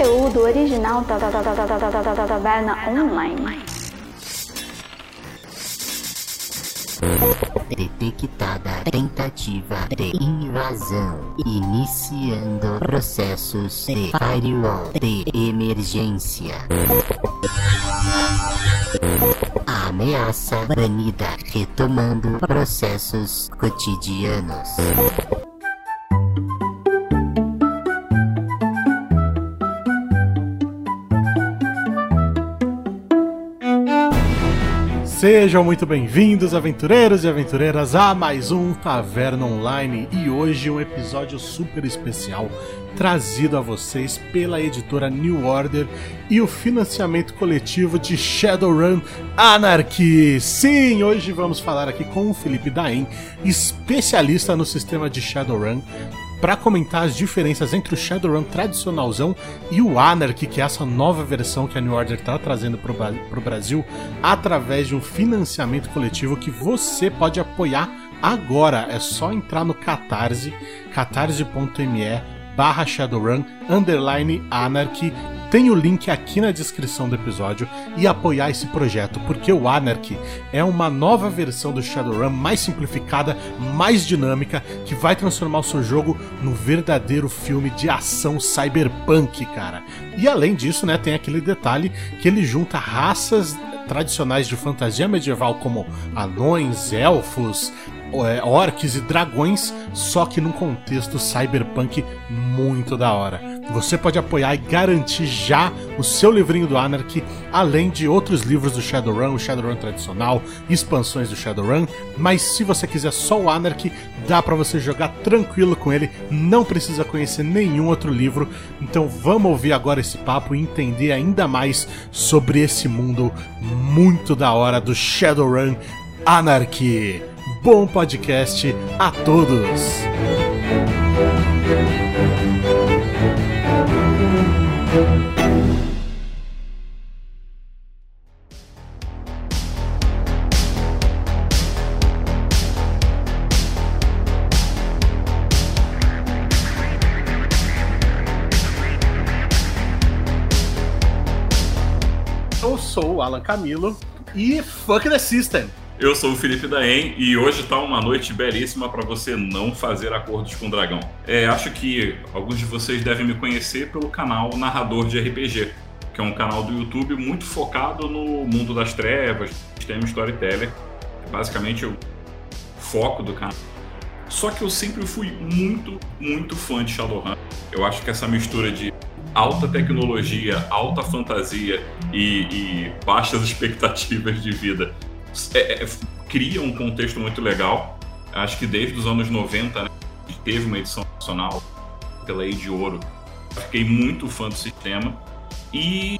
Conteúdo original da Taverna Online. Detectada tentativa de invasão. Iniciando processos de firewall de emergência. Ameaça banida. Retomando processos cotidianos. Sejam muito bem-vindos, aventureiros e aventureiras, a mais um Taverna Online e hoje um episódio super especial trazido a vocês pela editora New Order e o financiamento coletivo de Shadowrun Anarchy. Sim, hoje vamos falar aqui com o Felipe Daen, especialista no sistema de Shadowrun, para comentar as diferenças entre o Shadowrun tradicionalzão e o Anarchy, que é essa nova versão que a New Order está trazendo para o Brasil, através de um financiamento coletivo que você pode apoiar agora. É só entrar no Catarse, catarse.me barra Shadowrun, underline Anarchy, tem o link aqui na descrição do episódio e apoiar esse projeto, porque o Anarchy é uma nova versão do Shadowrun mais simplificada, mais dinâmica, que vai transformar o seu jogo no verdadeiro filme de ação cyberpunk, cara. E além disso, né, tem aquele detalhe que ele junta raças tradicionais de fantasia medieval como anões, elfos, é, orcs e dragões, só que num contexto cyberpunk muito da hora. Você pode apoiar e garantir já o seu livrinho do Anarchy, além de outros livros do Shadowrun, o Shadowrun tradicional, expansões do Shadowrun, mas se você quiser só o Anarchy, dá para você jogar tranquilo com ele, não precisa conhecer nenhum outro livro. Então vamos ouvir agora esse papo e entender ainda mais sobre esse mundo muito da hora do Shadowrun Anarchy bom podcast a todos! Eu sou o Alan Camilo e fuck the system! Eu sou o Felipe Daen e hoje está uma noite belíssima para você não fazer acordos com o dragão. É, acho que alguns de vocês devem me conhecer pelo canal Narrador de RPG, que é um canal do YouTube muito focado no mundo das trevas, sistema storyteller. Basicamente o foco do canal. Só que eu sempre fui muito, muito fã de Shadowrun. Eu acho que essa mistura de alta tecnologia, alta fantasia e, e baixas expectativas de vida é, é, cria um contexto muito legal. Acho que desde os anos 90, né, teve uma edição nacional pela Lei de Ouro. Fiquei muito fã do sistema. E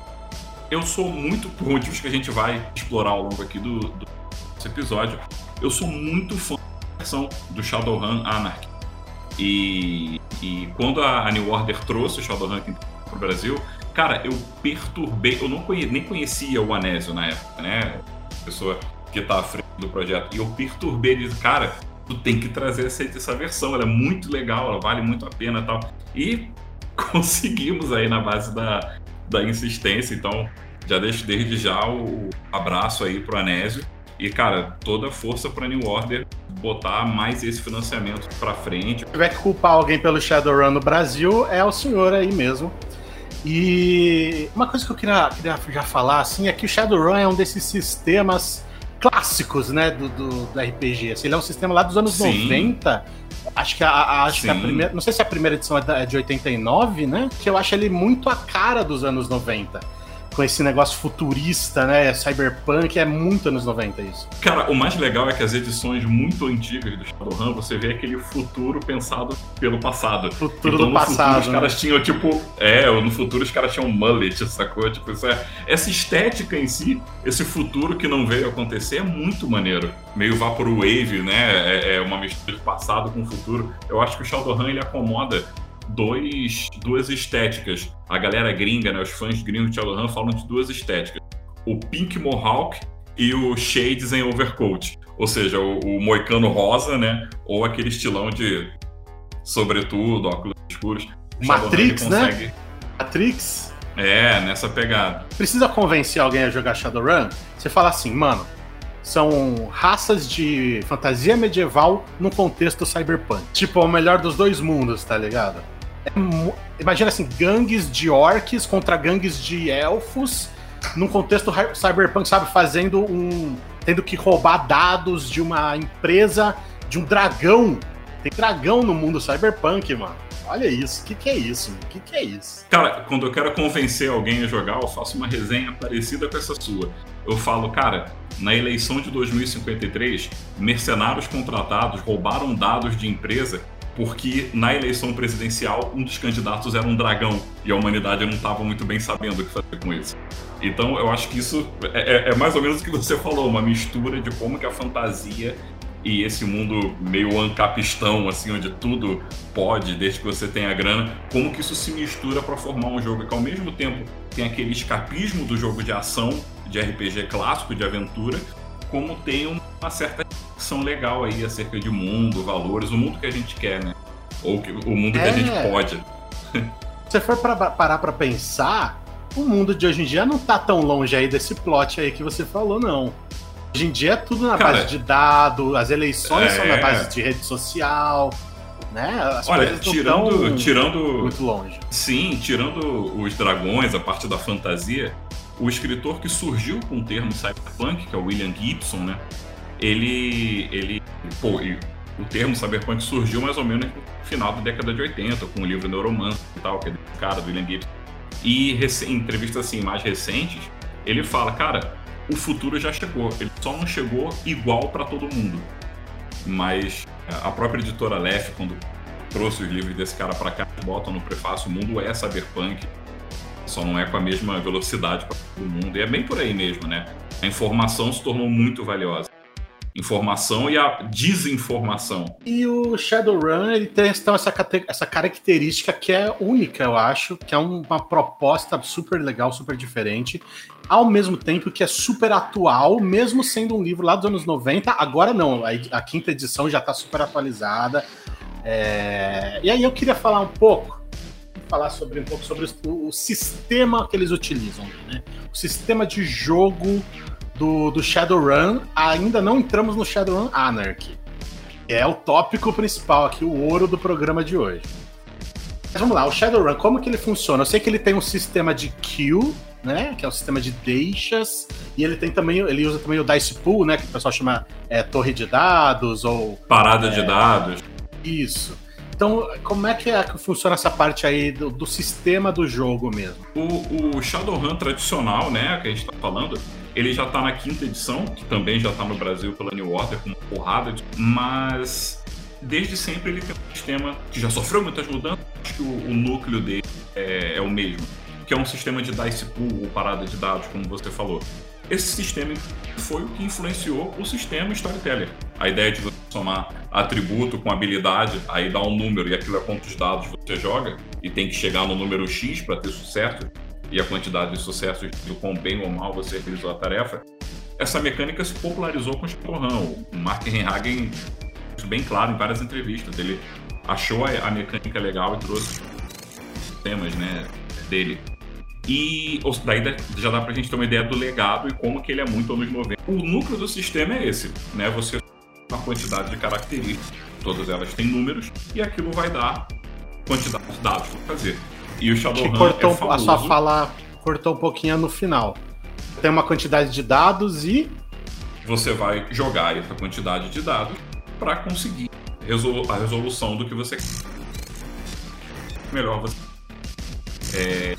eu sou muito, por motivos que a gente vai explorar ao longo aqui do, do episódio, eu sou muito fã da versão do Shadowrun Anarchy. E, e quando a New Order trouxe o Shadowrun para o Brasil, cara, eu perturbei, eu não conhe, nem conhecia o Anésio na época, né? Pessoa que tá à frente do projeto. E eu perturbei ele, cara, tu tem que trazer essa, essa versão, ela é muito legal, ela vale muito a pena tal. E conseguimos aí na base da, da insistência, então já deixo desde já o abraço aí pro Anésio. E, cara, toda força pra New Order botar mais esse financiamento pra frente. Se tiver que culpar alguém pelo Shadowrun no Brasil, é o senhor aí mesmo. E uma coisa que eu queria, queria já falar, assim, é que o Shadowrun é um desses sistemas clássicos, né, do, do, do RPG. Assim, ele é um sistema lá dos anos Sim. 90. Acho que a, acho que a primeira. Não sei se a primeira edição é, é de 89, né? Que eu acho ele muito a cara dos anos 90 com esse negócio futurista, né? Cyberpunk, é muito anos 90 isso. Cara, o mais legal é que as edições muito antigas do Shadowrun, você vê aquele futuro pensado pelo passado. Futuro então, do passado. Futuro, os caras né? tinham, tipo, é, no futuro os caras tinham mullet, sacou? Tipo, isso é, essa estética em si, esse futuro que não veio acontecer é muito maneiro. Meio Vaporwave, né? É, é uma mistura de passado com futuro. Eu acho que o Shadowrun ele acomoda dois, duas estéticas. A galera gringa, né, os fãs gringos de Shadowrun falam de duas estéticas. O Pink Mohawk e o Shades em Overcoat. Ou seja, o, o moicano rosa, né? Ou aquele estilão de sobretudo, óculos escuros. Matrix, né? Matrix? É, nessa pegada. Precisa convencer alguém a jogar Shadowrun? Você fala assim, mano, são raças de fantasia medieval no contexto cyberpunk. Tipo, é o melhor dos dois mundos, tá ligado? É imagina assim, gangues de orcs contra gangues de elfos num contexto cyberpunk, sabe? Fazendo um. tendo que roubar dados de uma empresa, de um dragão. Tem dragão no mundo cyberpunk, mano. Olha isso. O que, que é isso? O que, que é isso? Cara, quando eu quero convencer alguém a jogar, eu faço uma resenha parecida com essa sua. Eu falo, cara, na eleição de 2053, mercenários contratados roubaram dados de empresa porque na eleição presidencial um dos candidatos era um dragão e a humanidade não estava muito bem sabendo o que fazer com isso. Então eu acho que isso é, é- é mais ou menos o que você falou, uma mistura de como que a fantasia e esse mundo meio ancapistão, assim, onde tudo pode, desde que você tenha grana, como que isso se mistura para formar um jogo que ao mesmo tempo tem aquele escapismo do jogo de ação, de RPG clássico, de aventura, como tem uma certa ação legal aí acerca de mundo, valores, o mundo que a gente quer, né? Ou que- o mundo que a É. gente pode. Se você for pra, parar pra pensar, o mundo de hoje em dia não tá tão longe aí desse plot aí que você falou, não. Hoje em dia é tudo na Cara, base de dado, as eleições é. são na base de rede social, né? As Olha, tirando, tirando muito longe. Sim, tirando os dragões, a parte da fantasia, o escritor que surgiu com o termo cyberpunk, que é o William Gibson, né? Ele. ele pô, o termo cyberpunk surgiu mais ou menos no final da década de 80, com o livro Neuromancer e tal, que é desse cara, do William Gibson. E em entrevistas assim, mais recentes, ele fala, cara, o futuro já chegou, ele só não chegou igual para todo mundo. Mas a própria editora Lef, quando trouxe os livros desse cara para cá, botam no prefácio, o mundo é cyberpunk, só não é com a mesma velocidade para todo mundo. E é bem por aí mesmo, né? A informação se tornou muito valiosa. Informação e a desinformação. E o Shadowrun, ele tem então, essa, essa característica que é única, eu acho, que é um- uma proposta super legal, super diferente, ao mesmo tempo que é super atual, mesmo sendo um livro lá dos anos 90, agora não, a, a quinta edição já está super atualizada. É, E aí eu queria falar um pouco, falar sobre um pouco sobre o, o sistema que eles utilizam, né? O sistema de jogo do, do Shadowrun, ainda não entramos no Shadowrun Anarchy. É o tópico principal aqui, o ouro do programa de hoje. Mas vamos lá, o Shadowrun, como que ele funciona? Eu sei que ele tem um sistema de kill, né? Que é o sistema de deixas, e ele tem também, ele usa também o Dice Pool, né? Que o pessoal chama é, torre de dados ou Parada É. de dados. isso. Então, como é que, é que funciona essa parte aí do, do sistema do jogo mesmo? O, o Shadowrun tradicional, né, que a gente tá falando, ele já tá na quinta edição, que também já tá no Brasil pela New Order, com uma porrada de... Mas, desde sempre, ele tem um sistema que já sofreu muitas mudanças, acho que o, o núcleo dele é, é o mesmo, que é um sistema de dice pool, ou parada de dados, como você falou. Esse sistema foi o que influenciou o sistema Storyteller. A ideia de você somar atributo com habilidade, aí dá um número e aquilo é quantos dados você joga, e tem que chegar no número X para ter sucesso, e a quantidade de sucessos do quão bem ou mal você realizou a tarefa. Essa mecânica se popularizou com o Shadowrun. O Mark Renhagen isso bem claro em várias entrevistas. Ele achou a, a mecânica legal e trouxe temas né, dele. E daí já dá pra gente ter uma ideia do legado e como que ele é muito anos 90. O núcleo do sistema é esse, né? Você uma quantidade de características, todas elas têm números, e aquilo vai dar quantidade de dados para fazer. E o Que Shadowrun cortou é a sua fala cortou um pouquinho no final. Tem uma quantidade de dados e você vai jogar essa quantidade de dados para conseguir a resolução do que você quer. Melhor você. É,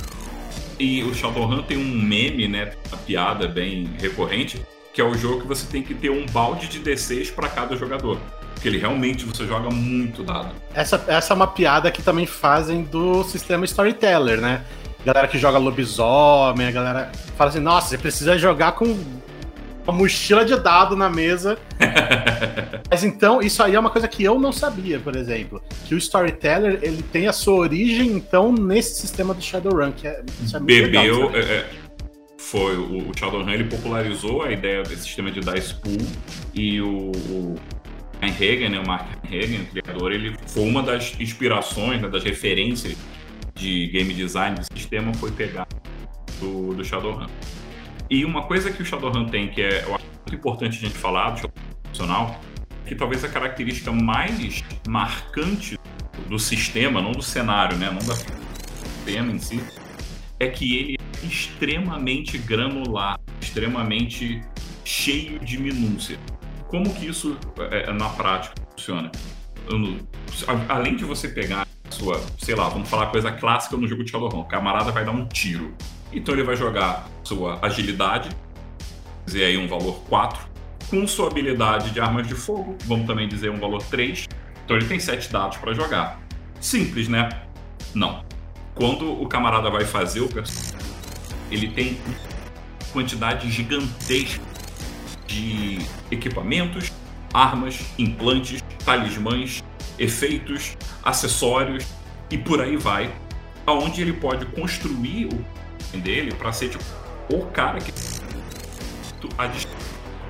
E o Shadowrun tem um meme, né? Uma piada bem recorrente, que é o jogo que você tem que ter um balde de D6 para cada jogador. Porque ele realmente você joga muito dado. essa, essa é uma piada que também fazem do sistema Storyteller, né? Galera que joga lobisomem, a galera fala assim, nossa, você precisa jogar com uma mochila de dado na mesa. Mas então, isso aí é uma coisa que eu não sabia, por exemplo. Que o Storyteller, ele tem a sua origem, então, nesse sistema do Shadowrun, que é, isso é legal Bebeu. saber. é, é, foi o, o Shadowrun ele popularizou a ideia desse sistema de dice pool e o, o Hagen, né, o Mark Hagen, o criador, ele foi uma das inspirações, né, das referências de game design do sistema foi pegar do, do Shadowrun. E uma coisa que o Shadowrun tem, que é eu acho muito importante a gente falar do Shadowrun profissional, que talvez a característica mais marcante do sistema, não do cenário, né, não da sistema em si, é que ele é extremamente granular, extremamente cheio de minúcia. Como que isso é, na prática funciona? Além de você pegar a sua, sei lá, vamos falar coisa clássica no jogo de Shadowrun, o camarada vai dar um tiro. Então ele vai jogar sua agilidade, dizer aí um valor 4, com sua habilidade de armas de fogo, vamos também dizer um valor 3. Então ele tem 7 dados para jogar. Simples, né? Não. Quando o camarada vai fazer o personagem, ele tem quantidade gigantesca de equipamentos, armas, implantes, talismãs, efeitos, acessórios e por aí vai, aonde ele pode construir o dele para ser tipo, o cara que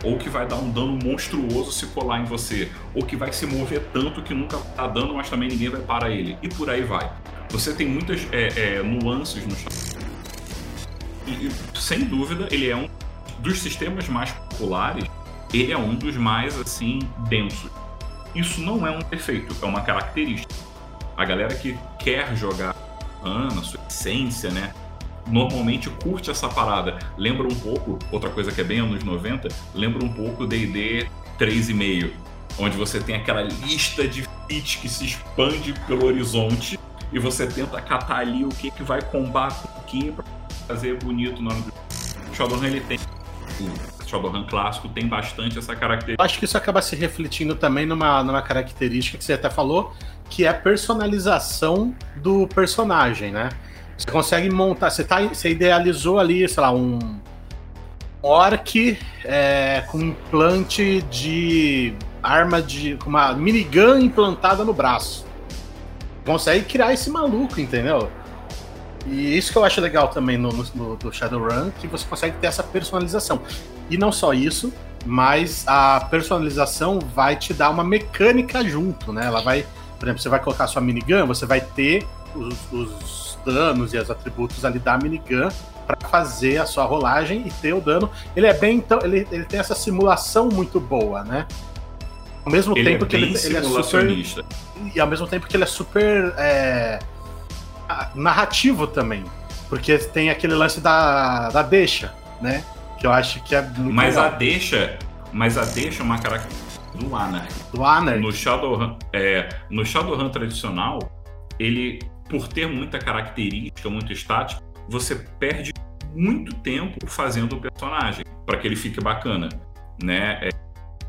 ou que vai dar um dano monstruoso se colar em você, ou que vai se mover tanto que nunca tá dando, mas também ninguém vai parar ele, e por aí vai. Você tem muitas é, é, nuances no e, e, sem dúvida, ele é um dos sistemas mais populares, ele é um dos mais assim densos. Isso não é um defeito, é uma característica. A galera que quer jogar na sua essência, né? Normalmente curte essa parada. Lembra um pouco, outra coisa que é bem anos 90, lembra um pouco D&D 3,5, onde você tem aquela lista de feats que se expande pelo horizonte e você tenta catar ali o que, que vai combar com o que pra fazer bonito na hora do Shadowrun ele tem o Shadowrun clássico tem bastante essa característica. Acho que isso acaba se refletindo também numa, numa característica que você até falou, que é a personalização do personagem, né? Você consegue montar, você, tá, você idealizou ali, sei lá, um orc é, com implante de arma de. com uma minigun implantada no braço. Consegue criar esse maluco, entendeu? E isso que eu acho legal também no, no, Shadowrun, que você consegue ter essa personalização. E não só isso, mas a personalização vai te dar uma mecânica junto, né? Ela vai, por exemplo, você vai colocar sua minigun, você vai ter os, os danos e os atributos ali da minigun para fazer a sua rolagem e ter o dano. Ele é bem então, ele, ele tem essa simulação muito boa, né? Ao mesmo ele tempo é que ele, ele é super e ao mesmo tempo que ele é super é, narrativo também. Porque tem aquele lance da, da deixa, né? Que eu acho que é muito Mas legal. a deixa. Mas a deixa é uma característica do Anarchy. Do Anarchy. No Shadowrun, é, no Shadowrun tradicional, ele, por ter muita característica, muito estática, você perde muito tempo fazendo o personagem para que ele fique bacana, né? É,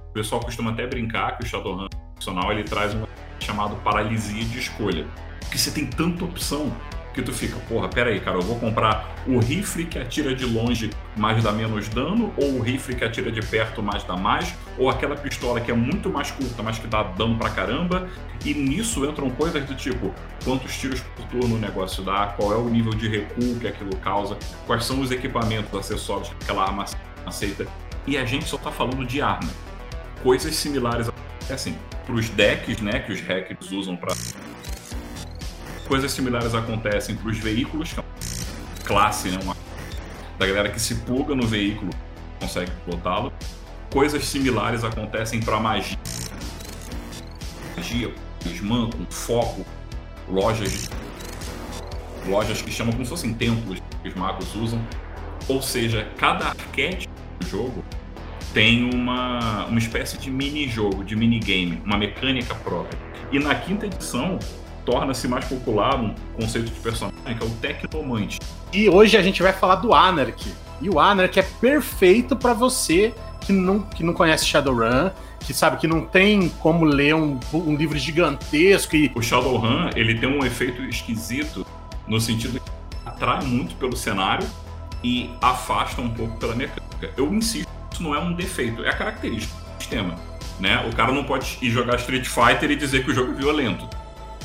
o pessoal costuma até brincar que o Shadowrun tradicional ele traz uma chamado paralisia de escolha, porque você tem tanta opção que tu fica, porra, pera aí, cara, eu vou comprar o rifle que atira de longe, mas dá menos dano, ou o rifle que atira de perto, mas dá mais, ou aquela pistola que é muito mais curta, mas que dá dano pra caramba. E nisso entram coisas do tipo, quantos tiros por turno o negócio dá, qual é o nível de recuo que aquilo causa, quais são os equipamentos, acessórios que aquela arma aceita. E a gente só tá falando de arma. Coisas similares assim, pros decks, né, que os hackers usam para coisas similares acontecem para os veículos, que é uma classe, né? Uma, da galera que se pluga no veículo consegue pilotá-lo. Coisas similares acontecem para magia. Magia, Isman, com foco, lojas, lojas que chamam como se fossem templos que os magos usam. Ou seja, cada arquétipo do jogo tem uma, uma espécie de mini-jogo, de minigame, uma mecânica própria. E na quinta edição, torna-se mais popular um conceito de personagem que é o Tecnomante. E hoje a gente vai falar do Anarchy. E o Anarchy é perfeito para você que não, que não conhece Shadowrun, que sabe que não tem como ler um, um livro gigantesco e... O Shadowrun, ele tem um efeito esquisito no sentido que atrai muito pelo cenário e afasta um pouco pela mecânica. Eu insisto, isso não é um defeito, é a característica do sistema. Né? O cara não pode ir jogar Street Fighter e dizer que o jogo é violento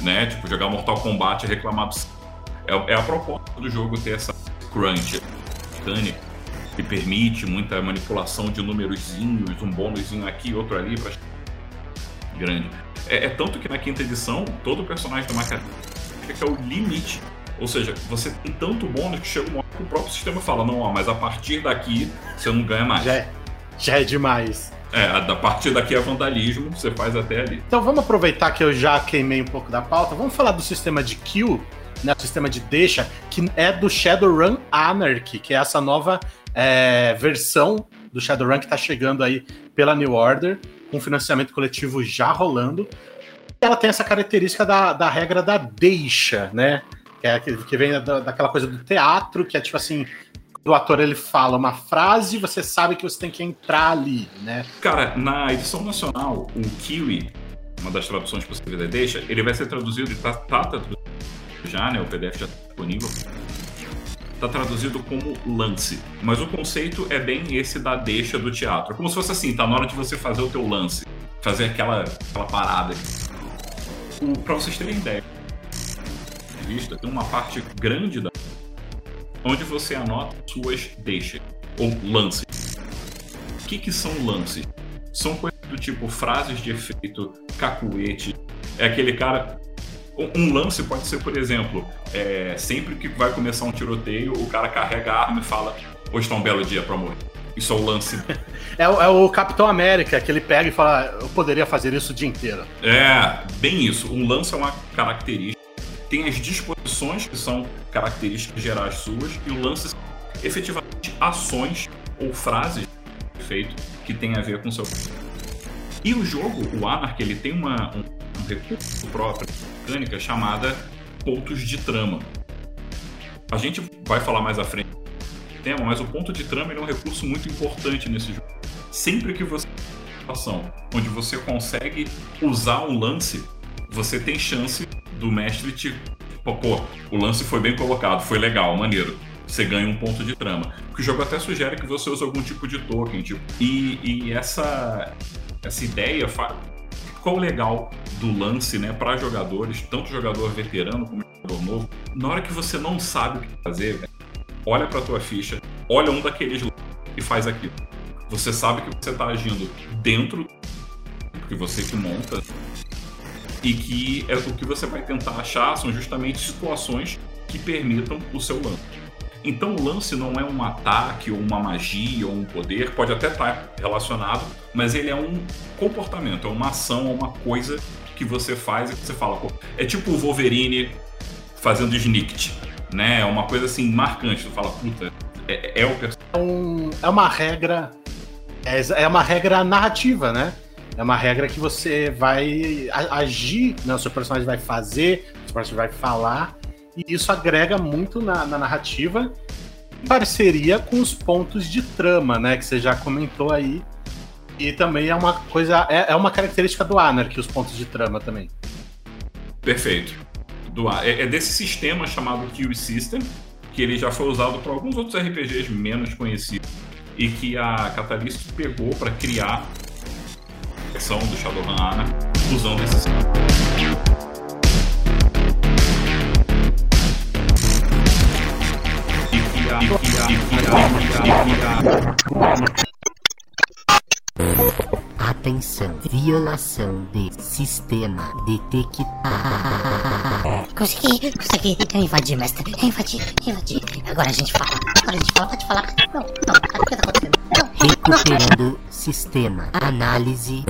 né? Tipo, jogar Mortal Kombat e reclamar do... é, é a proposta do jogo ter essa crunch mecânica que permite muita manipulação de númerozinhos, um bônusinho aqui, outro ali, pra... grande. É, é, tanto que na quinta edição, todo personagem uma característica que é o limite Ou seja, você tem tanto bônus que chega uma hora que o próprio sistema fala, não, ó, mas a partir daqui você não ganha mais. Já é, já é demais. É, a partir daqui é vandalismo, você faz até ali. Então vamos aproveitar que eu já queimei um pouco da pauta, vamos falar do sistema de kill, né, o sistema de deixa, que é do Shadowrun Anarchy, que é essa nova é, versão do Shadowrun que está chegando aí pela New Order, com financiamento coletivo já rolando. Ela tem essa característica da, da regra da deixa, né? Que, é, que vem da, daquela coisa do teatro, que é tipo assim, o ator ele fala uma frase, você sabe que você tem que entrar ali, né? Cara, na edição nacional, o Kiwi, uma das traduções possíveis da deixa, ele vai ser traduzido, tá, tá traduzido já, né? O PDF já está disponível. Tá traduzido como lance. Mas o conceito é bem esse da deixa do teatro. Como se fosse assim, tá na hora de você fazer o teu lance. Fazer aquela, aquela parada. O, pra vocês terem ideia, tem uma parte grande da onde você anota suas deixas ou lances. O que, que são lances? São coisas do tipo frases de efeito, cacuete. É aquele cara. Um lance pode ser, por exemplo, é, sempre que vai começar um tiroteio, o cara carrega a arma e fala: Hoje está um belo dia para morrer. Isso é o lance. é, o, é, o Capitão América, que ele pega e fala: Eu poderia fazer isso o dia inteiro. É, bem isso. Um lance é uma característica tem as disposições, que são características gerais suas, e o lance efetivamente ações ou frases feito que tem a ver com seu. E o jogo, o Anarch, ele tem uma, um, um recurso próprio, mecânica chamada pontos de trama. A gente vai falar mais à frente do tema, mas o ponto de trama é um recurso muito importante nesse jogo. Sempre que você situação onde você consegue usar um lance, você tem chance do mestre te. Pô, pô, o lance foi bem colocado, foi legal, maneiro. Você ganha um ponto de trama. Porque o jogo até sugere que você use algum tipo de token. Tipo, e, e essa, essa ideia. Qual o legal do lance, né, para jogadores, tanto jogador veterano como jogador novo, na hora que você não sabe o que fazer, olha para tua ficha, olha um daqueles e faz aquilo. Você sabe que você está agindo dentro, porque você que monta, e que é o que você vai tentar achar são justamente situações que permitam o seu lance. Então o lance não é um ataque ou uma magia ou um poder, pode até estar relacionado, mas ele é um comportamento, é uma ação, é uma coisa que você faz e que você fala, pô, é tipo o Wolverine fazendo snicket, né? É uma coisa assim marcante, tu fala, puta, é, é o personagem. É, um, é uma regra, é, é uma regra narrativa, né? É uma regra que você vai agir, né? o seu personagem vai fazer, o seu personagem vai falar, e isso agrega muito na, na narrativa, em parceria com os pontos de trama, né? Que você já comentou aí. E também é uma coisa, é, é uma característica do Anarchy, os pontos de trama também. Perfeito. Do, é, é desse sistema chamado Kill System, que ele já foi usado por alguns outros RPGs menos conhecidos e que a Catalyst pegou para criar versão do Shadowrun Ana esse sistema. Atenção, violação de sistema detectado. Consegui, consegui. Eu invadi, mestre. Eu invadi, eu invadi. Agora a gente fala. Agora a gente fala, pode falar. Não, não, o que tá acontecendo? Recuperando sistema. Análise.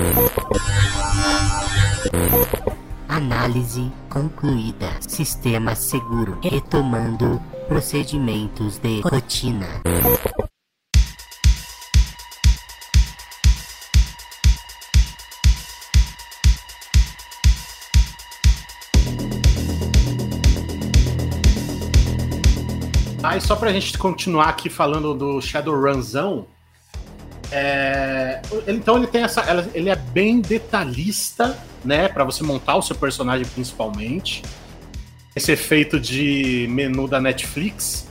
Análise concluída. Sistema seguro. Retomando procedimentos de rotina. Aí só pra gente continuar aqui falando do Shadowrunzão, é, então ele tem essa, ele é bem detalhista, né, para você montar o seu personagem principalmente. Esse efeito de menu da Netflix,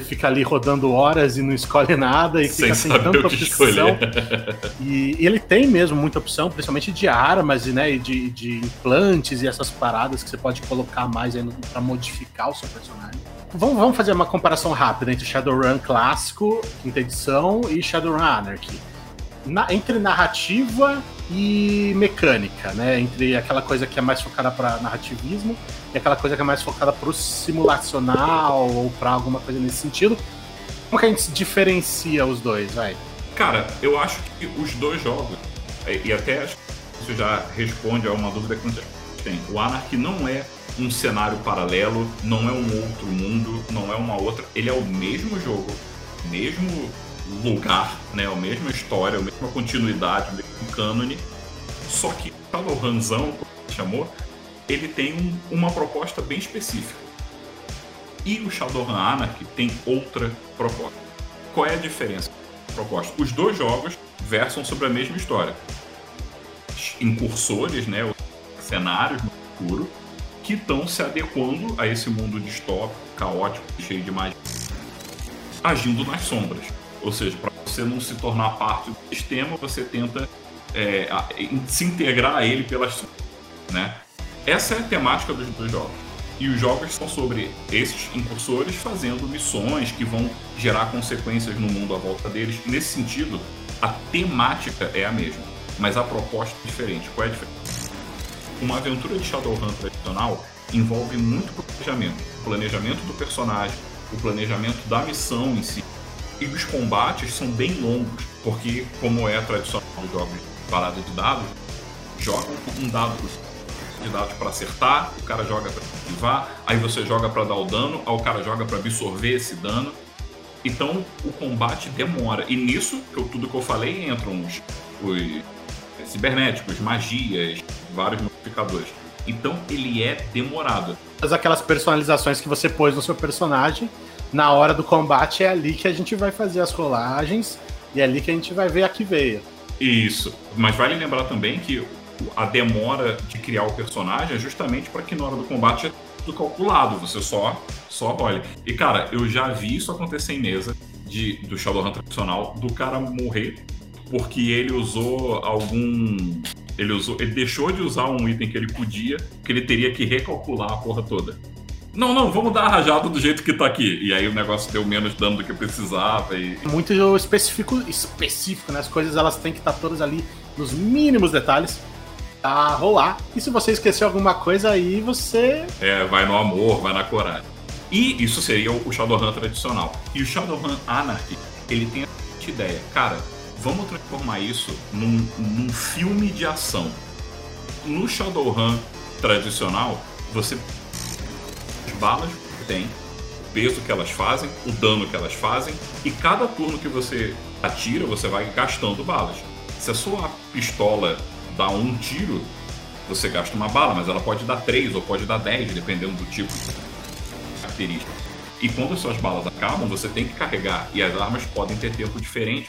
fica ali rodando horas e não escolhe nada e sem fica sem tanta opção. E, e, ele tem mesmo muita opção, principalmente de armas né, e de, de implantes e essas paradas que você pode colocar mais para modificar o seu personagem. Vamos, vamos fazer uma comparação rápida entre Shadowrun clássico, quinta edição, e Shadowrun Anarchy. Na- entre narrativa e mecânica, né? Entre aquela coisa que é mais focada para narrativismo e aquela coisa que é mais focada para o simulacional ou para alguma coisa nesse sentido. Como que a gente diferencia os dois, vai? Cara, eu acho que os dois jogos, e e até acho que isso já responde a uma dúvida que gente tem. O Anarchy não é um cenário paralelo, não é um outro mundo, não é uma outra. Ele é o mesmo jogo, mesmo lugar, né? A mesma história, a mesma continuidade, o mesmo cânone. Só que Shadowrunzão, como chamou, ele tem um- uma proposta bem específica. E o Shadowrun Anarchy tem outra proposta. Qual é a diferença? Proposta. Os dois jogos versam sobre a mesma história. Incursores, né, os cenários no futuro, que estão se adequando a esse mundo distópico, caótico, cheio de magia, agindo nas sombras. Ou seja, para você não se tornar parte do sistema, você tenta é, se integrar a ele pelas. Né? Essa é a temática dos dois jogos. E os jogos são sobre esses incursores fazendo missões que vão gerar consequências no mundo à volta deles. Nesse sentido, a temática é a mesma, mas a proposta é diferente. Qual é a diferença? Uma aventura de Shadowrun tradicional envolve muito planejamento. O planejamento do personagem, o planejamento da missão em si. E os combates são bem longos, porque, como é tradicional dos jogos parada de dados, jogam um dado de dados para acertar, o cara joga para esquivar, aí você joga para dar o dano, aí o cara joga para absorver esse dano. Então o combate demora. E nisso, eu- tudo que eu falei, entram os, os cibernéticos, magias, vários modificadores. Então ele é demorado. Aquelas personalizações que você pôs no seu personagem, na hora do combate é ali que a gente vai fazer as rolagens e é ali que a gente vai ver a que veio. Isso. Mas vale lembrar também que a demora de criar o personagem é justamente para que na hora do combate é tudo calculado, você só só olha. E cara, eu já vi isso acontecer em mesa de do Shadowrun tradicional, do cara morrer porque ele usou algum ele usou, ele deixou de usar um item que ele podia, que ele teria que recalcular a porra toda. Não, não, vamos dar a rajada do jeito que tá aqui. E aí o negócio deu menos dano do que precisava e Muito específico, específico, né? As coisas elas têm que estar todas ali nos mínimos detalhes pra rolar. E se você esqueceu alguma coisa aí, você É, vai no amor, vai na coragem. E isso seria o Shadowrun tradicional. E o Shadowrun Anarchy, ele tem a seguinte ideia. Cara, vamos transformar isso num, num filme de ação. No Shadowrun tradicional, você balas que tem, o peso que elas fazem, o dano que elas fazem, e cada turno que você atira, você vai gastando balas. Se a sua pistola dá um tiro, você gasta uma bala, mas ela pode dar três ou pode dar dez, dependendo do tipo de característica. E quando as suas balas acabam, você tem que carregar, e as armas podem ter tempo diferente.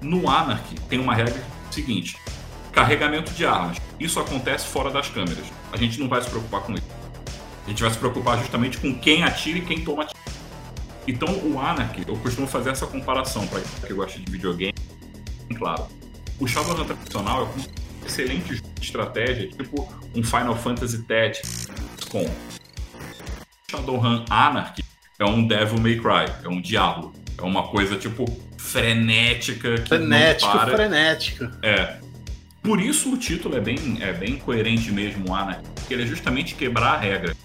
No Anarchy tem uma regra seguinte: carregamento de armas. Isso acontece fora das câmeras. A gente não vai se preocupar com isso. A gente vai se preocupar justamente com quem atira e quem toma tiro. Então o Anarchy, eu costumo fazer essa comparação para quem gosta de videogame, claro. O Shadowrun tradicional é um excelente jogo de estratégia, tipo um Final Fantasy Tactics com Shadowrun Anarchy é um Devil May Cry, é um diabo, é uma coisa tipo frenética que frenético, não para. frenético. É. Por isso o título é bem, é bem coerente mesmo, o Anarchy, porque ele é justamente quebrar a regra.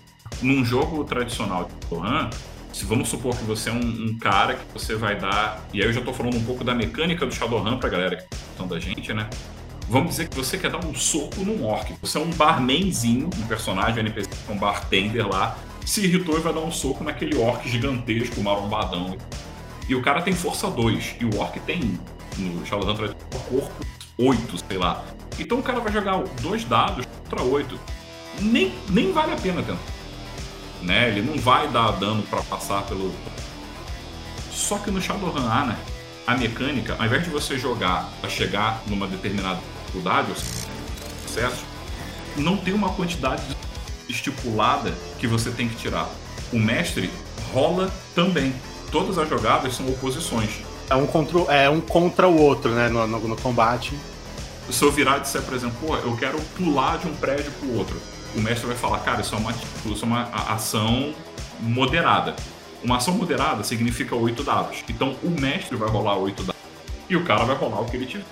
Num jogo tradicional de Shadowrun, se vamos supor que você é um, um cara que você vai dar. E aí eu já tô falando um pouco da mecânica do Shadowrun pra galera que tá escutando a gente, né? Vamos dizer que você quer dar um soco num orc. Você é um barmanzinho, um personagem, um NPC, um bartender lá, se irritou e vai dar um soco naquele orc gigantesco, marombadão. E o cara tem força 2, e o orc tem, no Shadowrun tradicional, corpo 8, sei lá. Então o cara vai jogar dois dados contra 8. Nem, nem vale a pena tentar. Né? Ele não vai dar dano para passar pelo. Só que no Shadowrun Anarchy, a mecânica, ao invés de você jogar para chegar numa determinada dificuldade, ou sucesso, não tem uma quantidade estipulada que você tem que tirar. O mestre rola também. Todas as jogadas são oposições. É um contra, é um contra o outro, né? No, no, no combate. Se eu virar e disser, por exemplo, eu quero pular de um prédio pro outro, o mestre vai falar, cara, isso é uma, isso é uma ação moderada. Uma ação moderada significa oito dados. Então o mestre vai rolar oito dados. e o cara vai rolar o que ele tiver.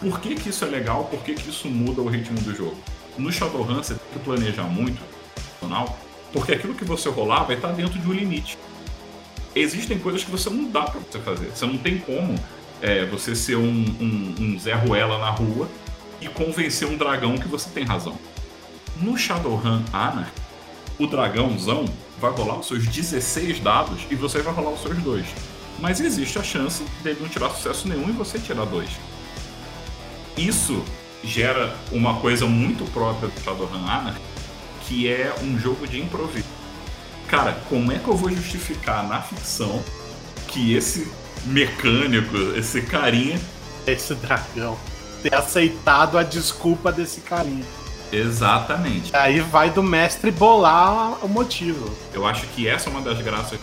Por que, que isso é legal? Por que, que isso muda o ritmo do jogo? No Shadowrun você tem que planejar muito, porque aquilo que você rolar vai estar dentro de um limite. Existem coisas que você não dá para você fazer. Você não tem como é, você ser um, um, um Zé Ruela na rua e convencer um dragão que você tem razão. No Shadowrun Anarchy, o dragãozão vai rolar os seus 16 dados e você vai rolar os seus dois. Mas existe a chance dele não tirar sucesso nenhum e você tirar dois. Isso gera uma coisa muito própria do Shadowrun Anarchy, que é um jogo de improviso. Cara, como é que eu vou justificar na ficção que esse mecânico, esse carinha. Esse dragão. Ter aceitado a desculpa desse carinha. Exatamente. Aí vai do mestre bolar o motivo. Eu acho que essa é uma das graças.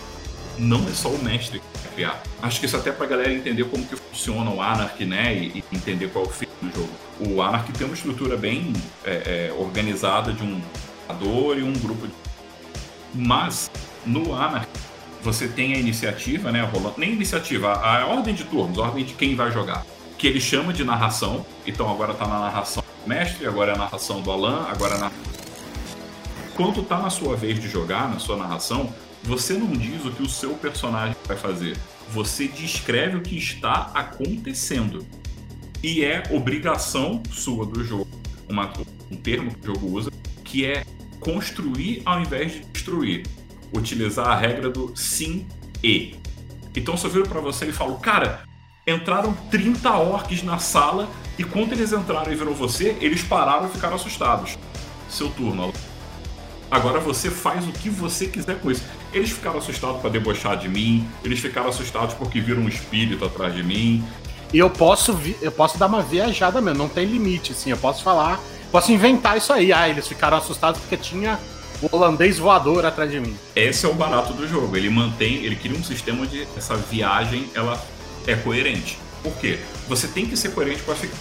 Não é só o mestre que criar. Acho que isso até pra galera entender como que funciona o Anarchy, né? E, e entender qual é o fim do jogo. O Anarchy tem uma estrutura bem é, é, organizada de um jogador e um grupo de mas no Anarchy você tem a iniciativa, né, rolando, nem iniciativa, a, ordem de turnos, a ordem de quem vai jogar, que ele chama de narração. Então agora tá na narração mestre, agora é a narração do Alan, agora é na quando tá na sua vez de jogar, na sua narração, você não diz o que o seu personagem vai fazer. Você descreve o que está acontecendo. E é obrigação sua do jogo, uma, um termo que o jogo usa, que é construir ao invés de destruir. Utilizar a regra do sim e. Então se eu viro para você e falo, cara, entraram 30 orcs na sala e quando eles entraram e viram você, eles pararam e ficaram assustados. Seu turno. Agora você faz o que você quiser com isso. Eles ficaram assustados para debochar de mim, eles ficaram assustados porque viram um espírito atrás de mim. E eu posso, eu posso dar uma viajada mesmo, não tem limite, assim, eu posso falar Posso inventar isso aí. Ah, eles ficaram assustados porque tinha o holandês voador atrás de mim. Esse é o barato do jogo. Ele mantém, ele cria um sistema de essa viagem, ela é coerente. Por quê? Você tem que ser coerente com a ficção.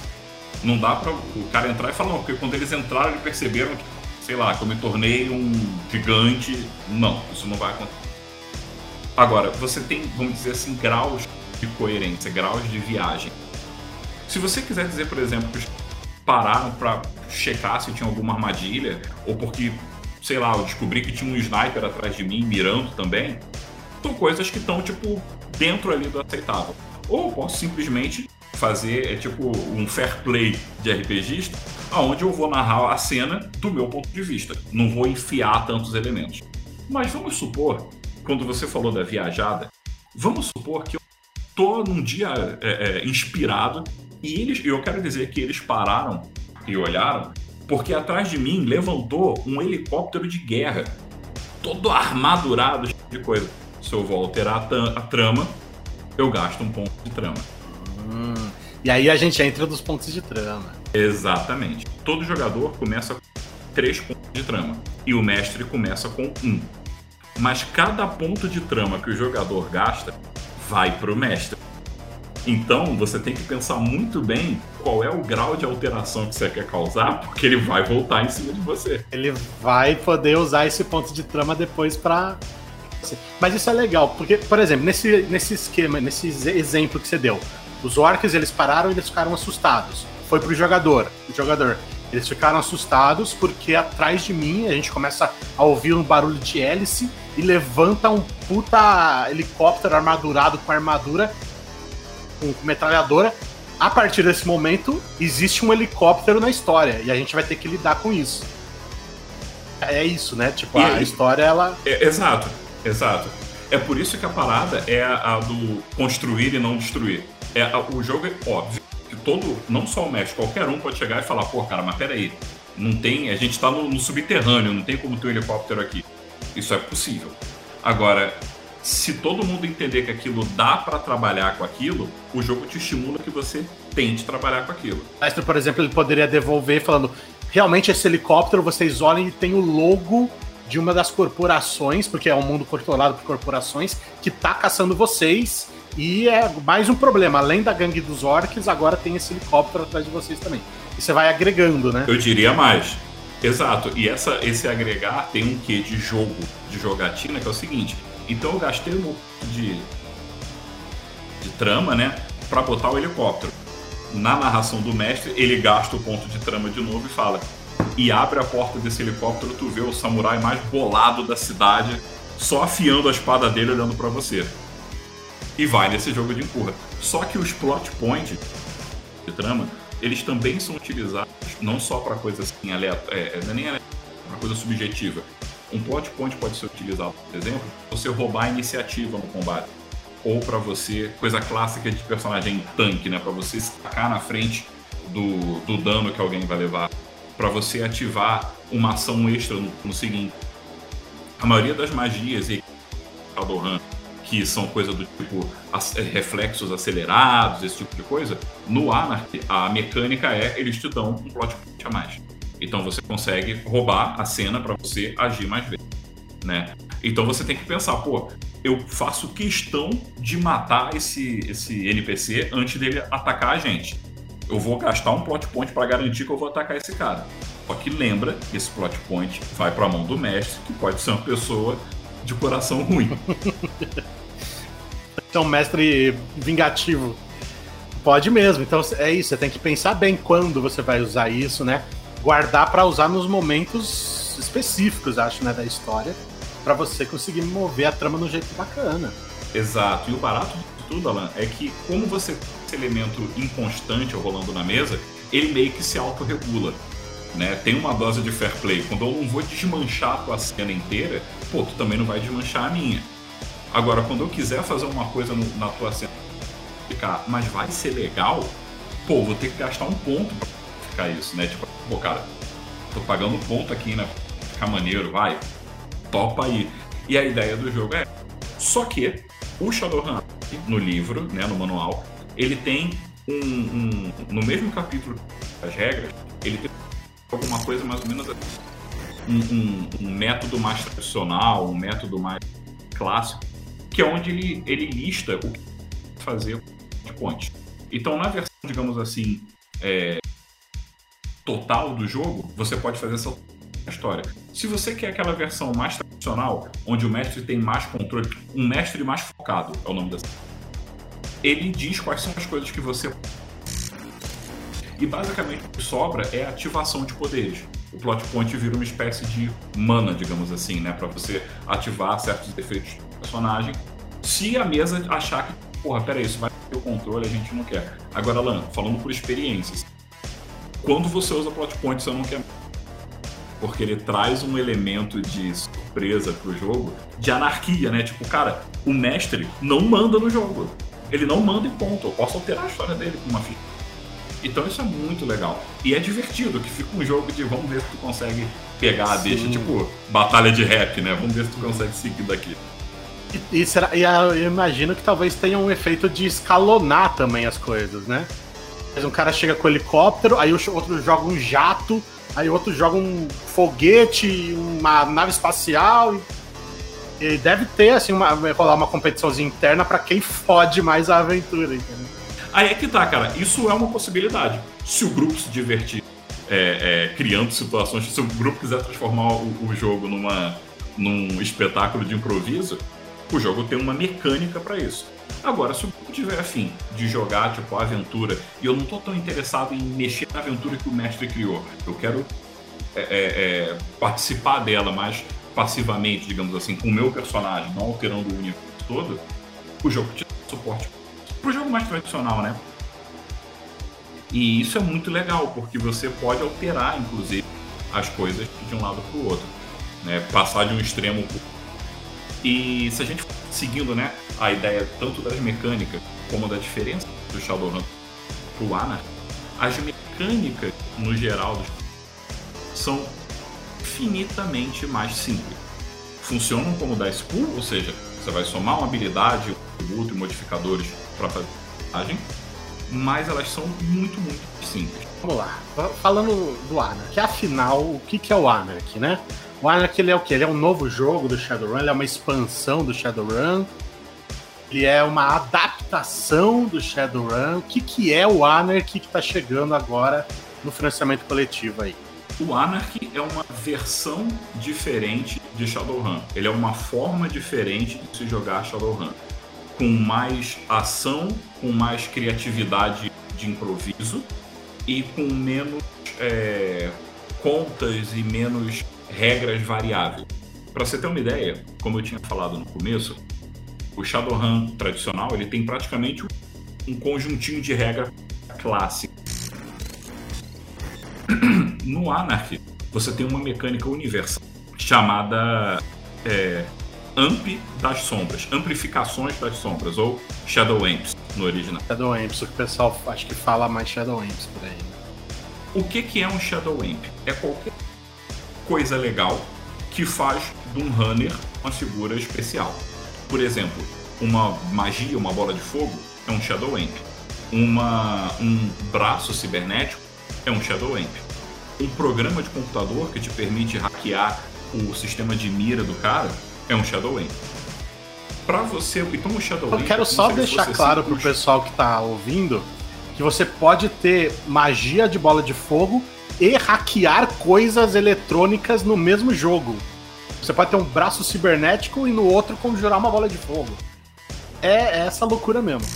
Não dá para o cara entrar e falar, não, porque quando eles entraram, eles perceberam que, sei lá, que eu me tornei um gigante. Não, isso não vai acontecer. Agora, você tem, vamos dizer assim, graus de coerência, graus de viagem. Se você quiser dizer, por exemplo, que pararam para checar se tinha alguma armadilha, ou porque, sei lá, eu descobri que tinha um sniper atrás de mim mirando também, são coisas que estão, tipo, dentro ali do aceitável. Ou posso simplesmente fazer, é tipo, um fair play de RPGista, aonde eu vou narrar a cena do meu ponto de vista. Não vou enfiar tantos elementos. Mas vamos supor, quando você falou da viajada, vamos supor que eu tô num dia é, é, inspirado e eles, eu quero dizer que eles pararam e olharam, porque atrás de mim levantou um helicóptero de guerra, todo armadurado de coisa. Se eu vou alterar a, a trama, eu gasto um ponto de trama. Hum, e aí a gente entra dos pontos de trama. Exatamente. Todo jogador começa com três pontos de trama e o mestre começa com um. Mas cada ponto de trama que o jogador gasta vai para o mestre. Então você tem que pensar muito bem qual é o grau de alteração que você quer causar, porque ele vai voltar em cima de você. Ele vai poder usar esse ponto de trama depois para mas isso é legal, porque, por exemplo, nesse, nesse esquema, nesse exemplo que você deu, os orcs eles pararam e eles ficaram assustados. Foi pro jogador. O jogador, eles ficaram assustados porque atrás de mim a gente começa a ouvir um barulho de hélice e levanta um puta helicóptero armadurado com armadura com, metralhadora. A partir desse momento, existe um helicóptero na história e a gente vai ter que lidar com isso. É isso, né? Tipo, a, história, ela. É, exato, exato. É por isso que a parada é a, do construir e não destruir. É, a, o jogo é óbvio que todo, não só o mestre, qualquer um pode chegar e falar, pô, cara, mas peraí, não tem. A gente tá no, no subterrâneo, não tem como ter um helicóptero aqui. Isso é possível. Agora, se todo mundo entender que aquilo dá para trabalhar com aquilo, o jogo te estimula que você tente trabalhar com aquilo. Mestre, por exemplo, ele poderia devolver falando: realmente esse helicóptero, vocês olhem, e tem o logo de uma das corporações, porque é um mundo controlado por corporações, que tá caçando vocês. E é mais um problema, além da gangue dos orcs, agora tem esse helicóptero atrás de vocês também. E você vai agregando, né? Eu diria mais. Exato. E essa, esse agregar tem um quê de jogo, de jogatina, que é o seguinte: então eu gastei um de, de trama, né? para botar o helicóptero. Na narração do mestre, ele gasta o ponto de trama de novo e fala: e abre a porta desse helicóptero, tu vê o samurai mais bolado da cidade, só afiando a espada dele olhando para você. E vai nesse jogo de empurra. Só que os plot points de trama, eles também são utilizados não só para coisas assim, é, é nem uma coisa subjetiva. Um plot point pode ser utilizado, por exemplo, você roubar a iniciativa no combate. Ou para você, coisa clássica de personagem tanque, né? Para você estacar na frente do, do dano que alguém vai levar para você ativar uma ação extra no, seguinte. A maioria das magias e Shadowrun, que são coisa do tipo é, reflexos acelerados, esse tipo de coisa, no Anarchy a mecânica é eles te dão um plot point a mais. Então você consegue roubar a cena para você agir mais vezes, né? Então você tem que pensar, pô, eu faço questão de matar esse, esse NPC antes dele atacar a gente eu vou gastar um plot point para garantir que eu vou atacar esse cara. Só que lembra que esse plot point vai para a mão do mestre, que pode ser uma pessoa de coração ruim. então, mestre vingativo. Pode mesmo. Então é isso, você tem que pensar bem quando você vai usar isso, né? Guardar para usar nos momentos específicos, acho, né, da história, para você conseguir mover a trama no jeito bacana. Exato. E o barato de tudo, Alan, é que como você esse elemento inconstante rolando na mesa, ele meio que se autorregula. Né? Tem uma dose de fair play. Quando eu não vou desmanchar a tua cena inteira, pô, tu também não vai desmanchar a minha. Agora, quando eu quiser fazer uma coisa no, na tua cena, ficar, mas vai ser legal, pô, vou ter que gastar um ponto pra ficar isso, né? Tipo, pô, cara, tô pagando ponto aqui, né? Ficar maneiro, vai, topa aí. E a ideia do jogo é. Só que o Shadowrun, no livro, né, no manual, ele tem um, um, no mesmo capítulo das regras, ele tem alguma coisa mais ou menos assim. um, um, método mais tradicional, um método mais clássico, que é onde ele, ele lista o que fazer de ponte. Então, na versão, digamos assim, é, total do jogo, você pode fazer essa história. Se você quer aquela versão mais tradicional, onde o mestre tem mais controle, um mestre mais focado é o nome dessa ele diz quais são as coisas que você. E basicamente o que sobra é a ativação de poderes. O plot point vira uma espécie de mana, digamos assim, né? Pra você ativar certos efeitos do personagem. Se a mesa achar que, porra, peraí, isso vai ter o controle, a gente não quer. Agora, Lan, falando por experiências. Quando você usa plot point, você não quer porque ele traz um elemento de surpresa pro jogo, de anarquia, né? Tipo, cara, o mestre não manda no jogo. Ele não manda em ponto. Eu posso alterar a história dele com uma ficha. Então isso é muito legal. E é divertido, que fica um jogo de vamos ver se tu consegue pegar a deixa, tipo, batalha de rap, né? Vamos ver se tu consegue seguir daqui. E, e, será, e eu imagino que talvez tenha um efeito de escalonar também as coisas, né? Um cara chega com um helicóptero, aí outro joga um jato, aí outro joga um foguete, uma nave espacial, e e deve ter, assim, uma, rolar uma competiçãozinha interna para quem fode mais a aventura, entendeu? Aí é que tá, cara. Isso é uma possibilidade. Se o grupo se divertir é, é, criando situações, se o grupo quiser transformar o, o, jogo numa, num espetáculo de improviso, o jogo tem uma mecânica para isso. Agora, se o grupo tiver afim de jogar, tipo, a aventura, e eu não tô tão interessado em mexer na aventura que o mestre criou, eu quero é, é, é participar dela, mas passivamente, digamos assim, com o meu personagem, não alterando o universo todo, o jogo te dá suporte pro jogo mais tradicional, né? E isso é muito legal, porque você pode alterar, inclusive, as coisas de um lado para o outro. Né? Passar de um extremo pro... E se a gente for seguindo né, a ideia tanto das mecânicas como da diferença do Shadowrun pro Ana, as mecânicas, no geral, são infinitamente mais simples. Funcionam como dice pool, ou seja, você vai somar uma habilidade, um e modificadores para fazer personagem, mas elas são muito, muito simples. Vamos lá, falando do Anarch, afinal, o que, que é o Anarch, né? O Anarch ele é o que? Ele é um novo jogo do Shadowrun, ele é uma expansão do Shadowrun, ele é uma adaptação do Shadowrun. O que, que é o Anarch que está chegando agora no financiamento coletivo aí? O Anarchy é uma versão diferente de Shadowrun. Ele é uma forma diferente de se jogar Shadowrun. com mais ação, com mais criatividade de improviso e com menos é, contas e menos regras variáveis. Para você ter uma ideia, como eu tinha falado no começo, o Shadowrun tradicional ele tem praticamente um conjuntinho de regra clássica. No Anarchy, você tem uma mecânica universal chamada é, Amp das Sombras, Amplificações das Sombras, ou Shadow Amps no original. Shadow Amps, o que o pessoal acho que fala mais Shadow Amps por aí. né? O que, que é um Shadow Amp? É qualquer coisa legal que faz de um runner uma figura especial. Por exemplo, uma magia, uma bola de fogo é um Shadow Amp. Uma, um braço cibernético é um Shadow Amp. Um programa de computador que te permite hackear o sistema de mira do cara é um Shadow Amp. Pra você, então o Shadow Eu quero é só deixar fosse claro assim, pro pessoal que tá ouvindo que você pode ter magia de bola de fogo e hackear coisas eletrônicas no mesmo jogo. Você pode ter um braço cibernético e no outro conjurar uma bola de fogo. É essa loucura mesmo.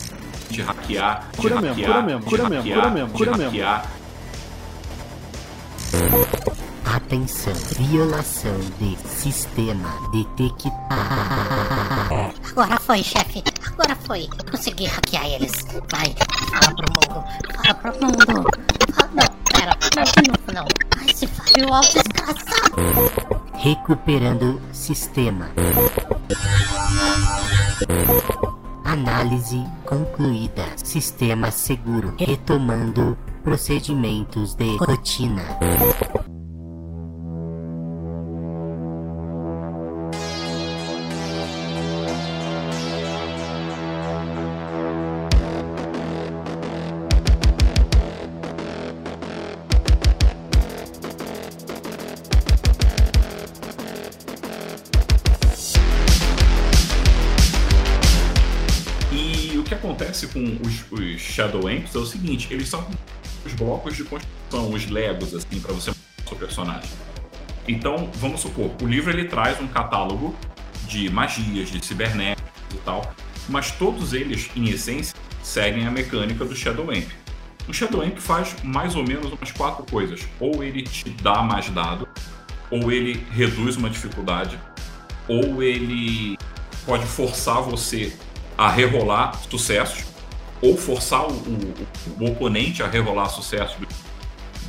de hackear, de Cura mesmo, hackear, cura mesmo, de cura mesmo, cura mesmo, de cura mesmo. Atenção, violação de sistema detectado. Agora foi, chefe. Agora foi. Consegui hackear eles. Vai, fala pro mundo. Fala pro mundo. Fala... Não, pera. Não, de novo não. Ai, se firewall desgraçado. Recuperando sistema. Análise concluída. Sistema seguro. Retomando procedimentos de rotina. Acontece com os, os Shadow Amps é o seguinte, eles são blocos de construção, os Legos, assim, para você montar o seu personagem. Então, vamos supor, o livro ele traz um catálogo de magias, de cibernéticos e tal, mas todos eles, em essência, seguem a mecânica do Shadow Amp. O Shadow Amp faz mais ou menos umas quatro coisas. Ou ele te dá mais dado, ou ele reduz uma dificuldade, ou ele pode forçar você a rerolar sucessos, ou forçar o, o- o oponente a rerolar sucessos.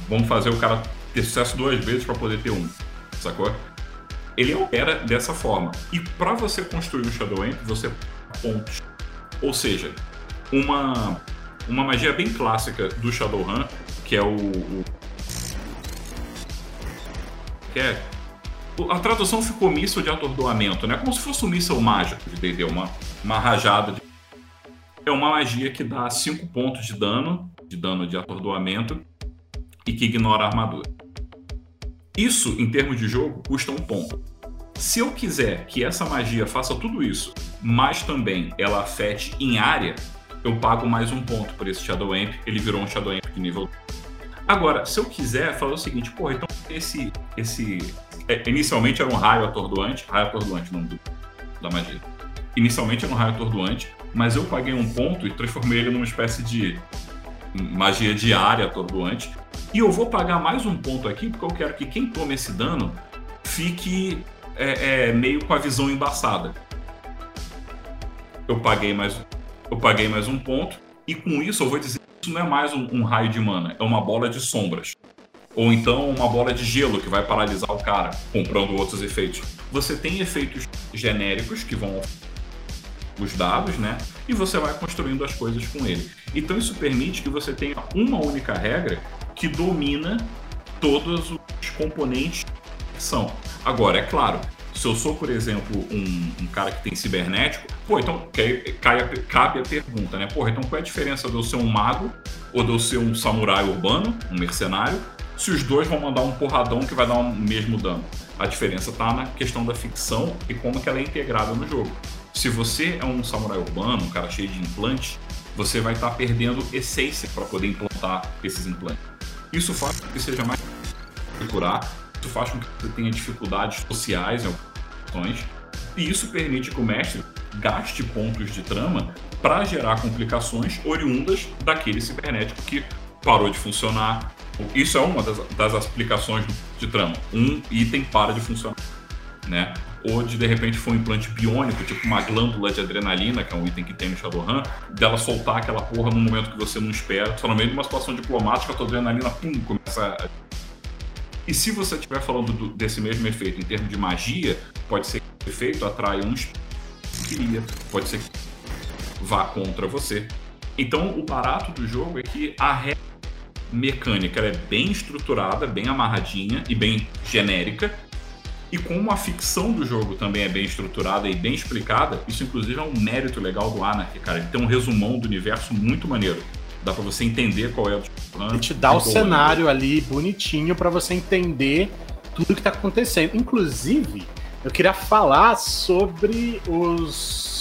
Vamos fazer o cara ter sucesso duas vezes para poder ter um, sacou? Ele opera dessa forma. E para você construir um Shadow Amp, você pontos. Ou seja, uma, uma magia bem clássica do Shadowrun, que é o, o que é a tradução ficou míssil de atordoamento, né? Como se fosse um míssil mágico de D&D, uma, uma rajada de... É uma magia que dá 5 pontos de dano, de dano de atordoamento, e que ignora a armadura. Isso, em termos de jogo, custa um ponto. Se eu quiser que essa magia faça tudo isso, mas também ela afete em área, eu pago mais um ponto por esse Shadow Amp, ele virou um Shadow Amp de nível Agora, se eu quiser falar o seguinte, porra, então esse. esse é, inicialmente era um raio atordoante, raio atordoante, o nome do, da magia. Inicialmente era um raio atordoante, mas eu paguei um ponto e transformei ele numa espécie de magia diária atordoante. E eu vou pagar mais um ponto aqui, porque eu quero que quem tome esse dano fique é, é, meio com a visão embaçada. Eu paguei mais, eu paguei mais um ponto, e com isso eu vou dizer que isso não é mais um, um raio de mana, é uma bola de sombras. Ou então uma bola de gelo que vai paralisar o cara, comprando outros efeitos. Você tem efeitos genéricos que vão os dados, né? E você vai construindo as coisas com ele. Então isso permite que você tenha uma única regra que domina todos os componentes que são. Agora, é claro, se eu sou, por exemplo, um, um cara que tem cibernético, pô, então cai, cabe a pergunta, né? Porra, então qual é a diferença de eu ser um mago ou de eu ser um samurai urbano, um mercenário, se os dois vão mandar um porradão que vai dar o mesmo dano? A diferença tá na questão da ficção e como que ela é integrada no jogo. Se você é um samurai urbano, um cara cheio de implantes, você vai estar perdendo essência para poder implantar esses implantes. Isso faz com que seja mais curar, isso faz com que você tenha dificuldades sociais em algumas situações, E isso permite que o mestre gaste pontos de trama para gerar complicações oriundas daquele cibernético que parou de funcionar. Isso é uma das, das aplicações de trama. Um item para de funcionar. Né? Ou de de repente foi um implante biônico, tipo uma glândula de adrenalina, que é um item que tem no Shadowrun, dela soltar aquela porra num momento que você não espera, só no meio de uma situação diplomática, a tua adrenalina, pum, começa a... E se você estiver falando do, desse mesmo efeito em termos de magia, pode ser que o efeito atraia um queria, pode ser que vá contra você. Então, o barato do jogo é que a regra mecânica é bem estruturada, bem amarradinha e bem genérica. E como a ficção do jogo também é bem estruturada e bem explicada, isso inclusive é um mérito legal do Anarchy, cara. Ele tem um resumão do universo muito maneiro. Dá pra você entender qual é o plano. E te dá o cenário ali bonitinho para você entender tudo que tá acontecendo. Inclusive, eu queria falar sobre os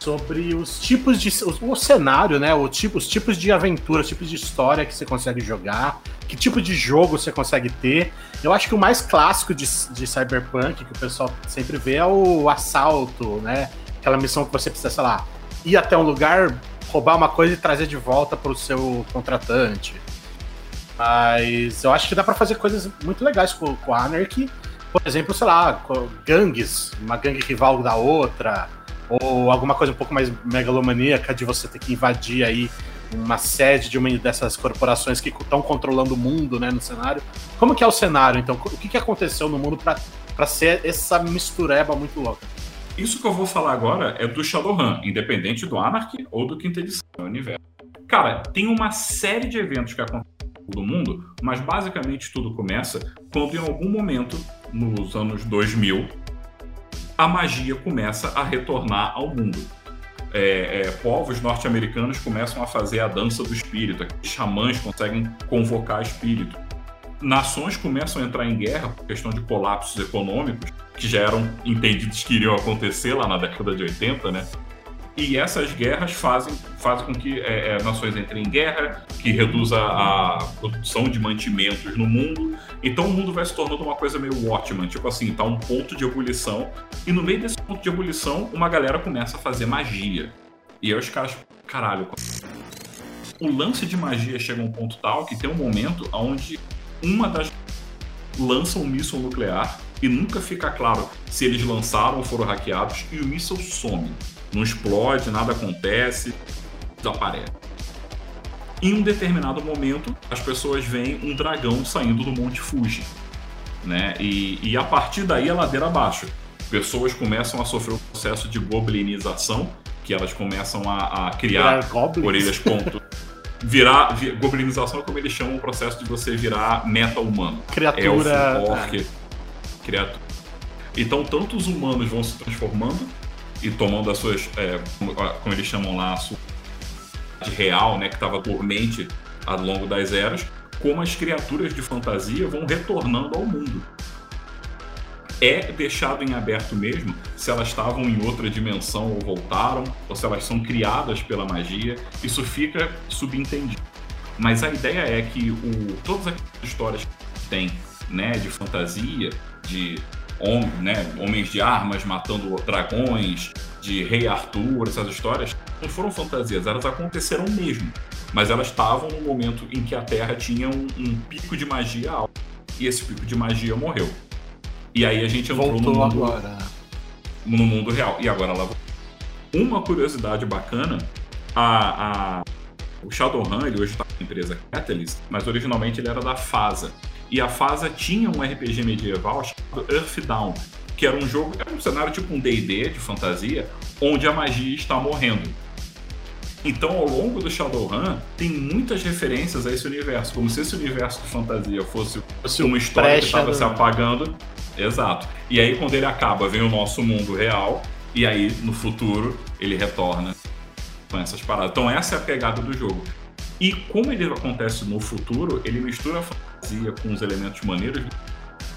sobre os tipos de. O, o cenário, né? O tipo, os tipos de aventura, os tipos de história que você consegue jogar, que tipo de jogo você consegue ter. Eu acho que o mais clássico de, de Cyberpunk, que o pessoal sempre vê, é o assalto, né? Aquela missão que você precisa, sei lá, ir até um lugar, roubar uma coisa e trazer de volta para o seu contratante. Mas eu acho que dá para fazer coisas muito legais com, a Anarchy. Por exemplo, sei lá, gangues, uma gangue rival da outra ou alguma coisa um pouco mais megalomaníaca de você ter que invadir aí uma sede de uma dessas corporações que estão controlando o mundo, né, no cenário. Como que é o cenário, então? O que, que aconteceu no mundo para ser essa mistureba muito louca? Isso que eu vou falar agora é do Shadowrun, independente do Anarchy ou do Quinta Edição do Universo. Cara, tem uma série de eventos que acontecem no mundo, mas basicamente tudo começa quando em algum momento, nos anos 2000, a magia começa a retornar ao mundo. É, é, povos norte-americanos começam a fazer a dança do espírito, xamãs conseguem convocar espírito. Nações começam a entrar em guerra por questão de colapsos econômicos, que já eram entendidos que iriam acontecer lá na década de 80, né? E essas guerras fazem, fazem com que é, é, nações entrem em guerra, que reduza a produção de mantimentos no mundo. Então o mundo vai se tornando uma coisa meio Watchman, tipo assim, tá um ponto de ebulição. E no meio desse ponto de ebulição, uma galera começa a fazer magia. E aí os caras, caralho. O lance de magia chega a um ponto tal que tem um momento onde uma das lança um míssil nuclear e nunca fica claro se eles lançaram ou foram hackeados e o míssil some não explode, nada acontece, desaparece. Em um determinado momento, as pessoas veem um dragão saindo do Monte Fuji. Né? E, e a partir daí a ladeira abaixo. Pessoas começam a sofrer o processo de goblinização, que elas começam a, a criar orelhas ponto. Virar, vir, goblinização é como eles chamam o processo de você virar meta-humano. Criatura. Elfo, orc, é. criatura. Então, tanto os humanos vão se transformando, e tomando as suas, é, como, eles chamam lá, a sua real, né, que estava dormente ao longo das eras, como as criaturas de fantasia vão retornando ao mundo. É deixado em aberto mesmo se elas estavam em outra dimensão ou voltaram, ou se elas são criadas pela magia. Isso fica subentendido. Mas a ideia é que o, todas as histórias que tem né, de fantasia, de hom né, homens de armas matando dragões, de Rei Arthur, essas histórias, não foram fantasias, elas aconteceram mesmo. Mas elas estavam no momento em que a Terra tinha um, um pico de magia alto. E esse pico de magia morreu. E aí a gente entrou Voltou no mundo, agora. no mundo real. E agora ela Uma curiosidade bacana, a, a, o Shadowrun, ele hoje está na empresa Catalyst, mas originalmente ele era da FASA. E a FASA tinha um RPG medieval chamado Earthdown, que era um jogo, era um cenário tipo um D&D de fantasia, onde a magia está morrendo. Então, ao longo do Shadowrun, tem muitas referências a esse universo, como se esse universo de fantasia fosse, fosse uma história que estava se apagando. Exato. E aí, quando ele acaba, vem o nosso mundo real, e aí, no futuro, ele retorna com essas paradas. Então, essa é a pegada do jogo. E como ele acontece no futuro, ele mistura a fantasia com os elementos maneiros.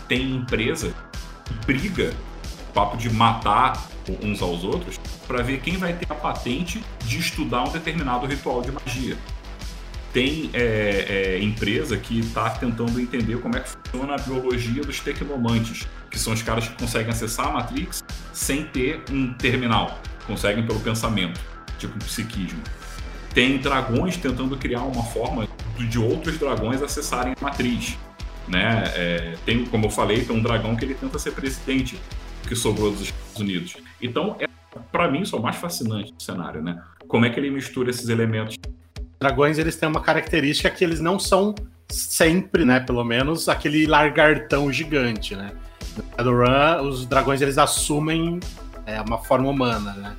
Tem empresa que briga, papo de matar uns aos outros, para ver quem vai ter a patente de estudar um determinado ritual de magia. tem é, é, empresa que está tentando entender como é que funciona a biologia dos tecnomantes, que são os caras que conseguem acessar a Matrix sem ter um terminal, conseguem pelo pensamento, tipo psiquismo. Tem dragões tentando criar uma forma de outros dragões acessarem a matriz. Né? É, tem, como eu falei, tem um dragão que ele tenta ser presidente que sobrou dos Estados Unidos. Então, é, para mim, isso é o mais fascinante do cenário, né? Como é que ele mistura esses elementos dragões eles têm uma característica que eles não são sempre, né, pelo menos, aquele lagartão gigante, né? No Shadowrun, os dragões eles assumem é, uma forma humana, né?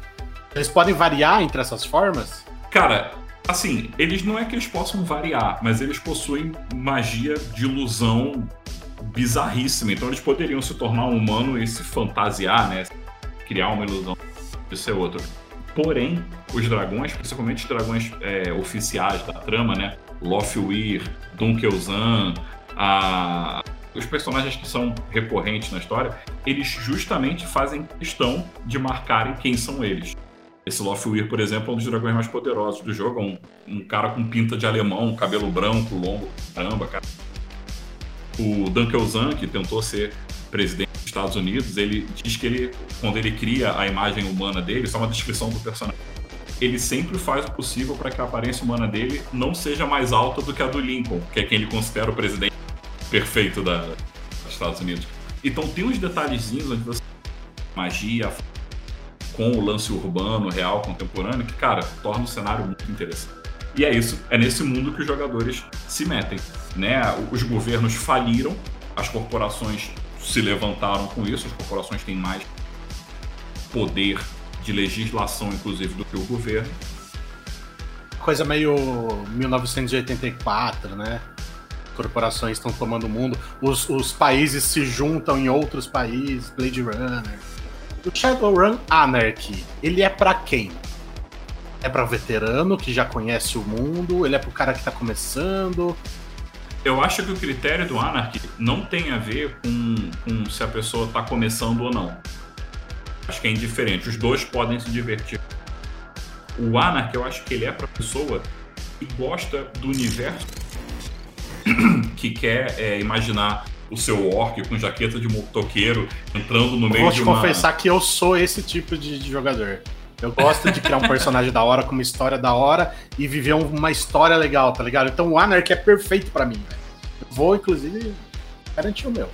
Eles podem variar entre essas formas? Cara, assim, eles não é que eles possam variar, mas eles possuem magia de ilusão bizarríssima. Então eles poderiam se tornar um humano e se fantasiar, né? Criar uma ilusão de ser outro. Porém, os dragões, principalmente os dragões é, oficiais da trama, né? Lofweir, Dunkelzan, a... os personagens que são recorrentes na história, eles justamente fazem questão de marcarem quem são eles. Esse Lofweir, por exemplo, é um dos dragões mais poderosos do jogo. Um, um cara com pinta de alemão, cabelo branco, longo, caramba, cara. O Dunkelzan, que tentou ser presidente dos Estados Unidos, ele diz que ele, quando ele cria a imagem humana dele, isso é uma descrição do personagem, ele sempre faz o possível para que a aparência humana dele não seja mais alta do que a do Lincoln, que é quem ele considera o presidente perfeito da, dos Estados Unidos. Então tem uns detalhezinhos onde você magia com o lance urbano, real, contemporâneo, que, cara, torna o cenário muito interessante. E é isso, é nesse mundo que os jogadores se metem. Né? Os governos faliram, as corporações se levantaram com isso, as corporações têm mais poder de legislação, inclusive, do que o governo. Coisa meio 1984, né? Corporações estão tomando o mundo, os, os países se juntam em outros países, Blade Runner. O Shadowrun Anarchy, ele é para quem? É para veterano que já conhece o mundo? Ele é pro cara que tá começando? Eu acho que o critério do Anarchy não tem a ver com, com se a pessoa está começando ou não. Acho que é indiferente. Os dois podem se divertir. O Anarchy, eu acho que ele é para pessoa que gosta do universo, que quer é, imaginar o seu orc com jaqueta de motoqueiro entrando no meio Vou de te uma... confessar que eu sou esse tipo de, de jogador. Eu gosto de criar um personagem da hora com uma história da hora e viver uma história legal, tá ligado? Então o Anarchy é perfeito para mim, velho. Vou, inclusive, garantir o meu.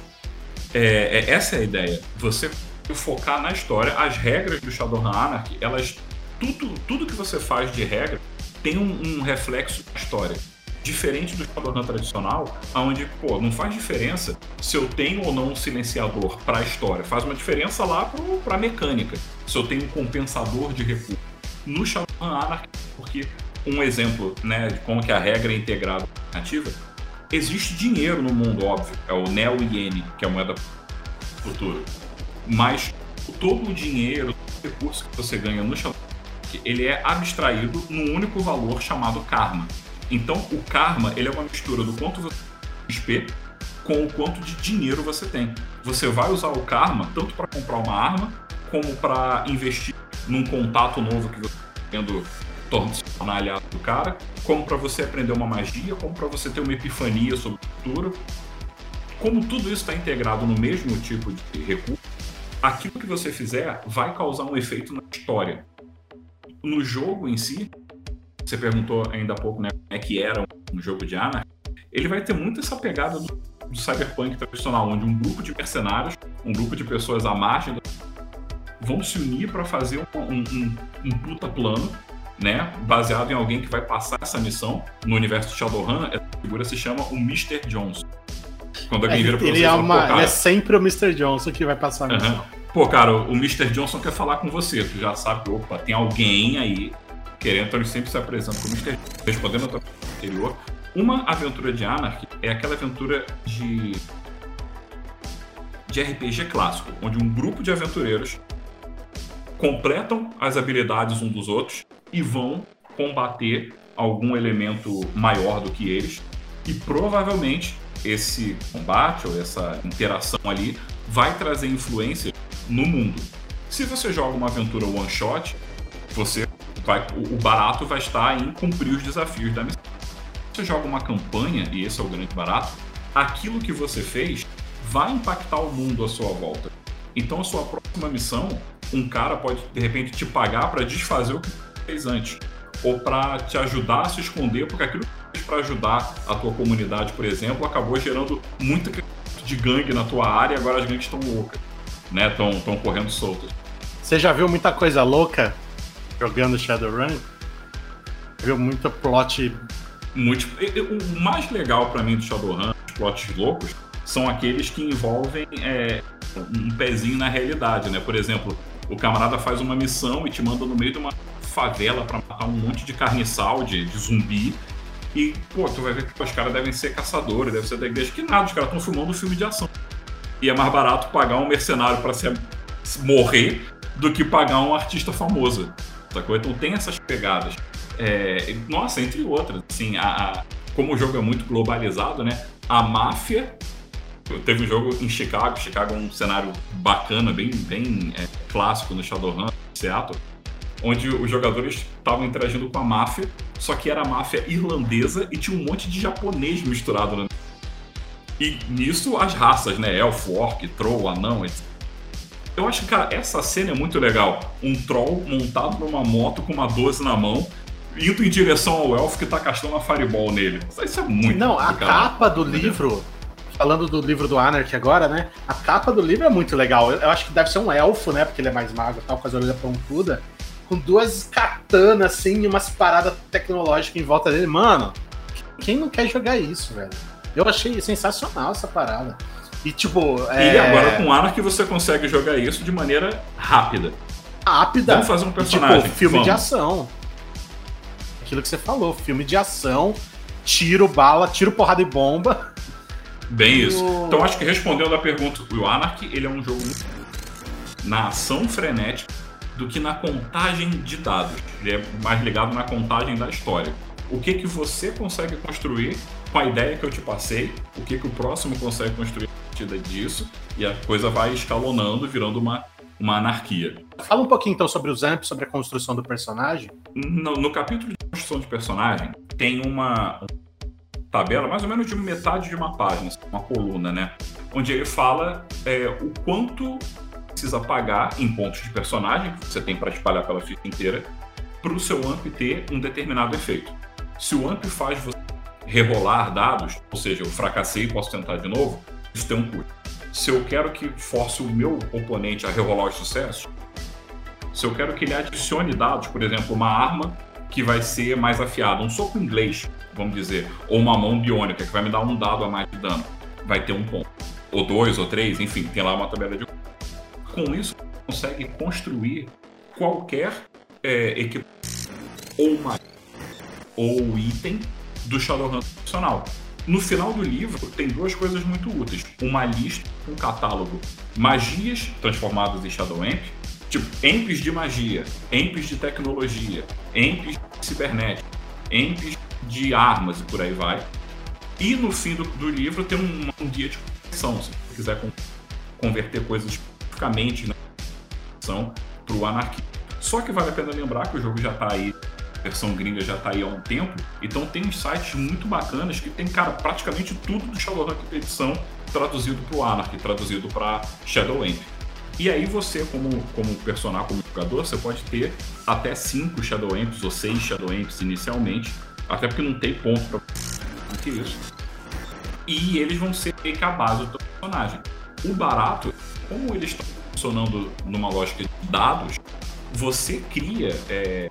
É, é, essa é a ideia. Você focar na história. As regras do Shadowrun Anarchy, elas. Tudo, tudo que você faz de regra tem um, um reflexo na história. Diferente do Shadowrun tradicional, onde, pô, não faz diferença se eu tenho ou não um silenciador para a história. Faz uma diferença lá para a mecânica. Se eu tenho um compensador de recurso. No Shadowrun Anarchy, porque um exemplo né, de como que a regra é integrada nativa, existe dinheiro no mundo, óbvio. É o Neo Iene, que é a moeda futuro. Mas todo o dinheiro, todo o recurso que você ganha no Shadowrun, ele é abstraído num único valor chamado karma. Então, o karma ele é uma mistura do quanto você tem XP com o quanto de dinheiro você tem. Você vai usar o karma tanto para comprar uma arma, como para investir num contato novo que você está tendo se tornar aliado do cara, como para você aprender uma magia, como para você ter uma epifania sobre o futuro. Como tudo isso está integrado no mesmo tipo de recurso, aquilo que você fizer vai causar um efeito na história. No jogo em si, você perguntou ainda há pouco né, como é que era um jogo de Ana, ele vai ter muito essa pegada do, do cyberpunk tradicional, onde um grupo de mercenários, um grupo de pessoas à margem vão se unir para fazer um, um, um, puta plano né, baseado em alguém que vai passar essa missão no universo de Shadowrun, essa figura se chama o Mr. Johnson. Quando alguém vira pra ele, é uma, ele é sempre o Mr. Johnson que vai passar a missão. Uhum. Pô, cara, o Mr. Johnson quer falar com você. Tu já sabe que, opa, tem alguém aí querendo, então sempre se apresenta como. Johnson. Respondendo a tua anterior, uma aventura de Anarchy é aquela aventura de de RPG clássico, onde um grupo de aventureiros completam as habilidades um dos outros e vão combater algum elemento maior do que eles. E provavelmente esse combate ou essa interação ali vai trazer influência no mundo. Se você joga uma aventura one shot, você vai, o barato vai estar em cumprir os desafios da missão. você joga uma campanha, e esse é o grande barato, aquilo que você fez vai impactar o mundo à sua volta. Então, a sua próxima missão, um cara pode de repente te pagar para desfazer o que você fez antes, ou para te ajudar a se esconder, porque aquilo que você fez para ajudar a tua comunidade, por exemplo, acabou gerando muita de gangue na tua área e agora as gangues estão loucas, né? Estão correndo soltas. Você já viu muita coisa louca jogando Shadowrun? Viu muita plot. Muito, o mais legal para mim do Shadowrun, os plots loucos, são aqueles que envolvem é, um pezinho na realidade, né? Por exemplo, o camarada faz uma missão e te manda no meio de uma favela para matar um monte de carniçal, de, de zumbi. E, pô, tu vai ver que os caras devem ser caçadores, devem ser da igreja. Que nada, os caras estão filmando um filme de ação. E é mais barato pagar um mercenário para morrer do que pagar um artista famoso. Sacou? Então tem essas pegadas. É, nossa, entre outras. Assim, a, a, como o jogo é muito globalizado, né? A máfia teve um jogo em Chicago. Chicago é um cenário bacana, bem, bem é, clássico no Shadowrun, Seattle, onde os jogadores estavam interagindo com a máfia, só que era a máfia irlandesa e tinha um monte de japonês misturado. Né? E nisso as raças, né? Elfo, Orc, Troll, Anão, etc. Eu acho que, cara, essa cena é muito legal. Um Troll montado numa moto com uma 12 na mão, indo em direção ao Elfo que tá castando uma Fireball nele. Isso é muito Não, a capa do livro falando do livro do Anarchy agora, né? A capa do livro é muito legal. Eu, acho que deve ser um elfo, né? Porque ele é mais magro tal, com as orelhas pontudas. Com duas katanas, assim, e umas paradas tecnológicas em volta dele. Mano, quem não quer jogar isso, velho? Eu achei sensacional essa parada. E tipo. É... E agora com Anarchy você consegue jogar isso de maneira rápida. Rápida. Vamos fazer um personagem. Tipo, filme Vamos. de ação. Aquilo que você falou, filme de ação, tiro, bala, tiro, porrada e bomba. Bem isso. Então acho que respondendo a pergunta, o Anarchy ele é um jogo na ação frenética do que na contagem de dados. Ele é mais ligado na contagem da história. O que que você consegue construir com a ideia que eu te passei, o que que o próximo consegue construir a partir disso, e a coisa vai escalonando, virando uma, uma anarquia. Fala um pouquinho então sobre os amps, sobre a construção do personagem. No, no capítulo de construção de personagem, tem uma, tabela, mais ou menos de metade de uma página, uma coluna, né? Onde ele fala é, o quanto precisa pagar em pontos de personagem que você tem para espalhar pela ficha inteira para o seu AMP ter um determinado efeito. Se o AMP faz você rerolar dados, ou seja, eu fracassei e posso tentar de novo, isso tem um. Se eu quero que force o meu oponente a rerolar os sucessos, se eu quero que ele adicione dados, por exemplo, uma arma que vai ser mais afiada, um soco inglês, vamos dizer, ou uma mão biônica que vai me dar um dado a mais de dano, vai ter um ponto. Ou dois, ou três, enfim, tem lá uma tabela de. Com isso, consegue construir qualquer é, equipamento ou mais ou item do Shadowrun profissional. No final do livro, tem duas coisas muito úteis. Uma lista, um catálogo, magias transformadas em Shadow Amp, tipo, amps de magia, amps de tecnologia, amps de cibernética, amps de armas e por aí vai. E no fim do, do livro tem um, um, guia de conversão, se você quiser converter coisas especificamente na conversão para o anarquista. Só que vale a pena lembrar que o jogo já está aí, versão gringa já está aí há um tempo, então tem uns sites muito bacanas que tem, cara, praticamente tudo do Shadowrun edição traduzido para o Anarchy, traduzido para Shadowamp. E aí você, como, como personagem, como jogador, você pode ter até 5 Shadow Amps ou 6 Shadow Amps inicialmente, até porque não tem ponto para que isso. E eles vão ser meio que a base do personagem. O barato, como eles estão funcionando numa lógica de dados, você cria é,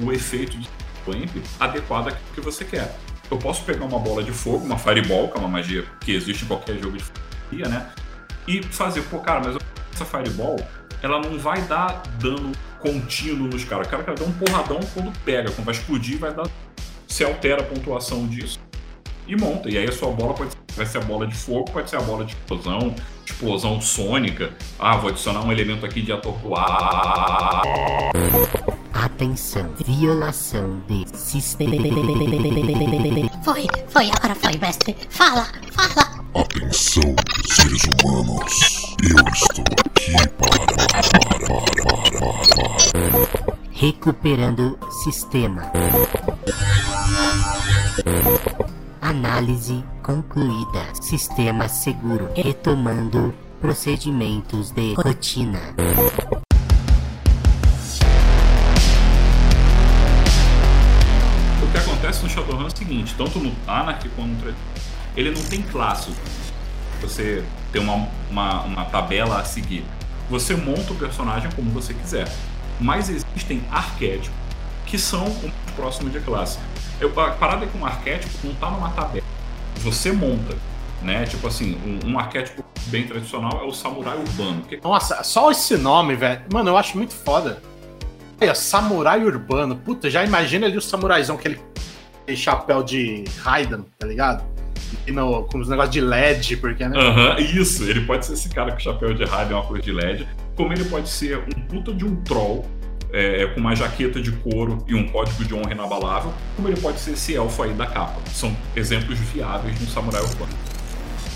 o efeito de amp adequado àquilo que você quer. Eu posso pegar uma bola de fogo, uma fireball, que é uma magia que existe em qualquer jogo de fantasia, né? E fazer, pô, cara, mas essa fireball, ela não vai dar dano contínuo nos caras. O cara quer dar um porradão quando pega, quando vai explodir, vai dar. Você altera a pontuação disso e monta. E aí a sua bola pode vai ser a bola de fogo, pode ser a bola de explosão, explosão sônica. Ah, vou adicionar um elemento aqui de atordoar. Atenção, violação de sistema. Foi, foi, agora foi, mestre. Fala, fala. Atenção, seres humanos. Eu estou aqui para, para, para, para, para. Recuperando sistema. Análise concluída. Sistema seguro. Retomando procedimentos de rotina. Acontece no Shadowrun é o seguinte, tanto no Anarchy quanto no ele não tem classe. Você tem uma, uma, uma tabela a seguir. Você monta o personagem como você quiser. Mas existem arquétipos que são o próximo de classe. Eu, a parada é que um arquétipo não tá numa tabela. Você monta. Né? Tipo assim, um, um arquétipo bem tradicional é o samurai urbano. Que Nossa, só esse nome, velho. Mano, eu acho muito foda. Olha, samurai urbano. Puta, já imagina ali o samuraizão, aquele, aquele chapéu de Raiden, tá ligado? E no, com os negócios de LED, porque, né? Aham, isso. Ele pode ser esse cara com chapéu de e uma coisa de LED. Como ele pode ser um puta de um troll, é, com uma jaqueta de couro e um código de honra inabalável. Como ele pode ser esse elfo aí da capa. São exemplos viáveis de um samurai urbano.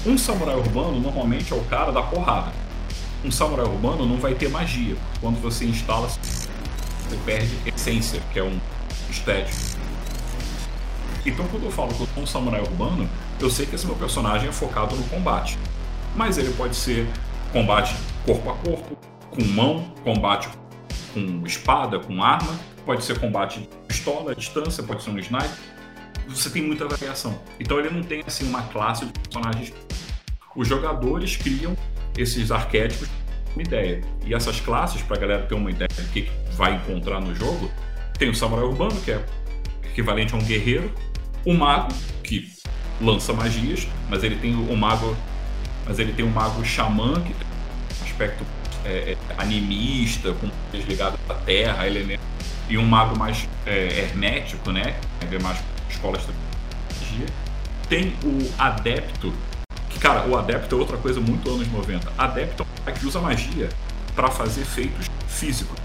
Um samurai urbano normalmente é o cara da porrada. Um samurai urbano não vai ter magia. Quando você instala, você perde essência, que é um estético. Então, quando eu falo que eu sou um samurai urbano, eu sei que esse meu personagem é focado no combate. Mas ele pode ser combate corpo a corpo, com mão, combate com espada, com arma, pode ser combate de pistola, à distância, pode ser um sniper. Você tem muita variação. Então ele não tem assim uma classe de personagens. Os jogadores criam esses arquétipos uma ideia. E essas classes, pra galera ter uma ideia do que vai encontrar no jogo, tem o samurai urbano, que é equivalente a um guerreiro, o mago, que lança magias, mas ele tem o mago. Mas ele tem o mago xamã, que tem um aspecto é, é, animista, com coisas à terra, elementos. E um mago mais é, hermético, né? É mais escolas de magia. Tem o adepto, que, cara, o adepto é outra coisa muito anos 90. Adepto é que usa magia para fazer feitos físicos.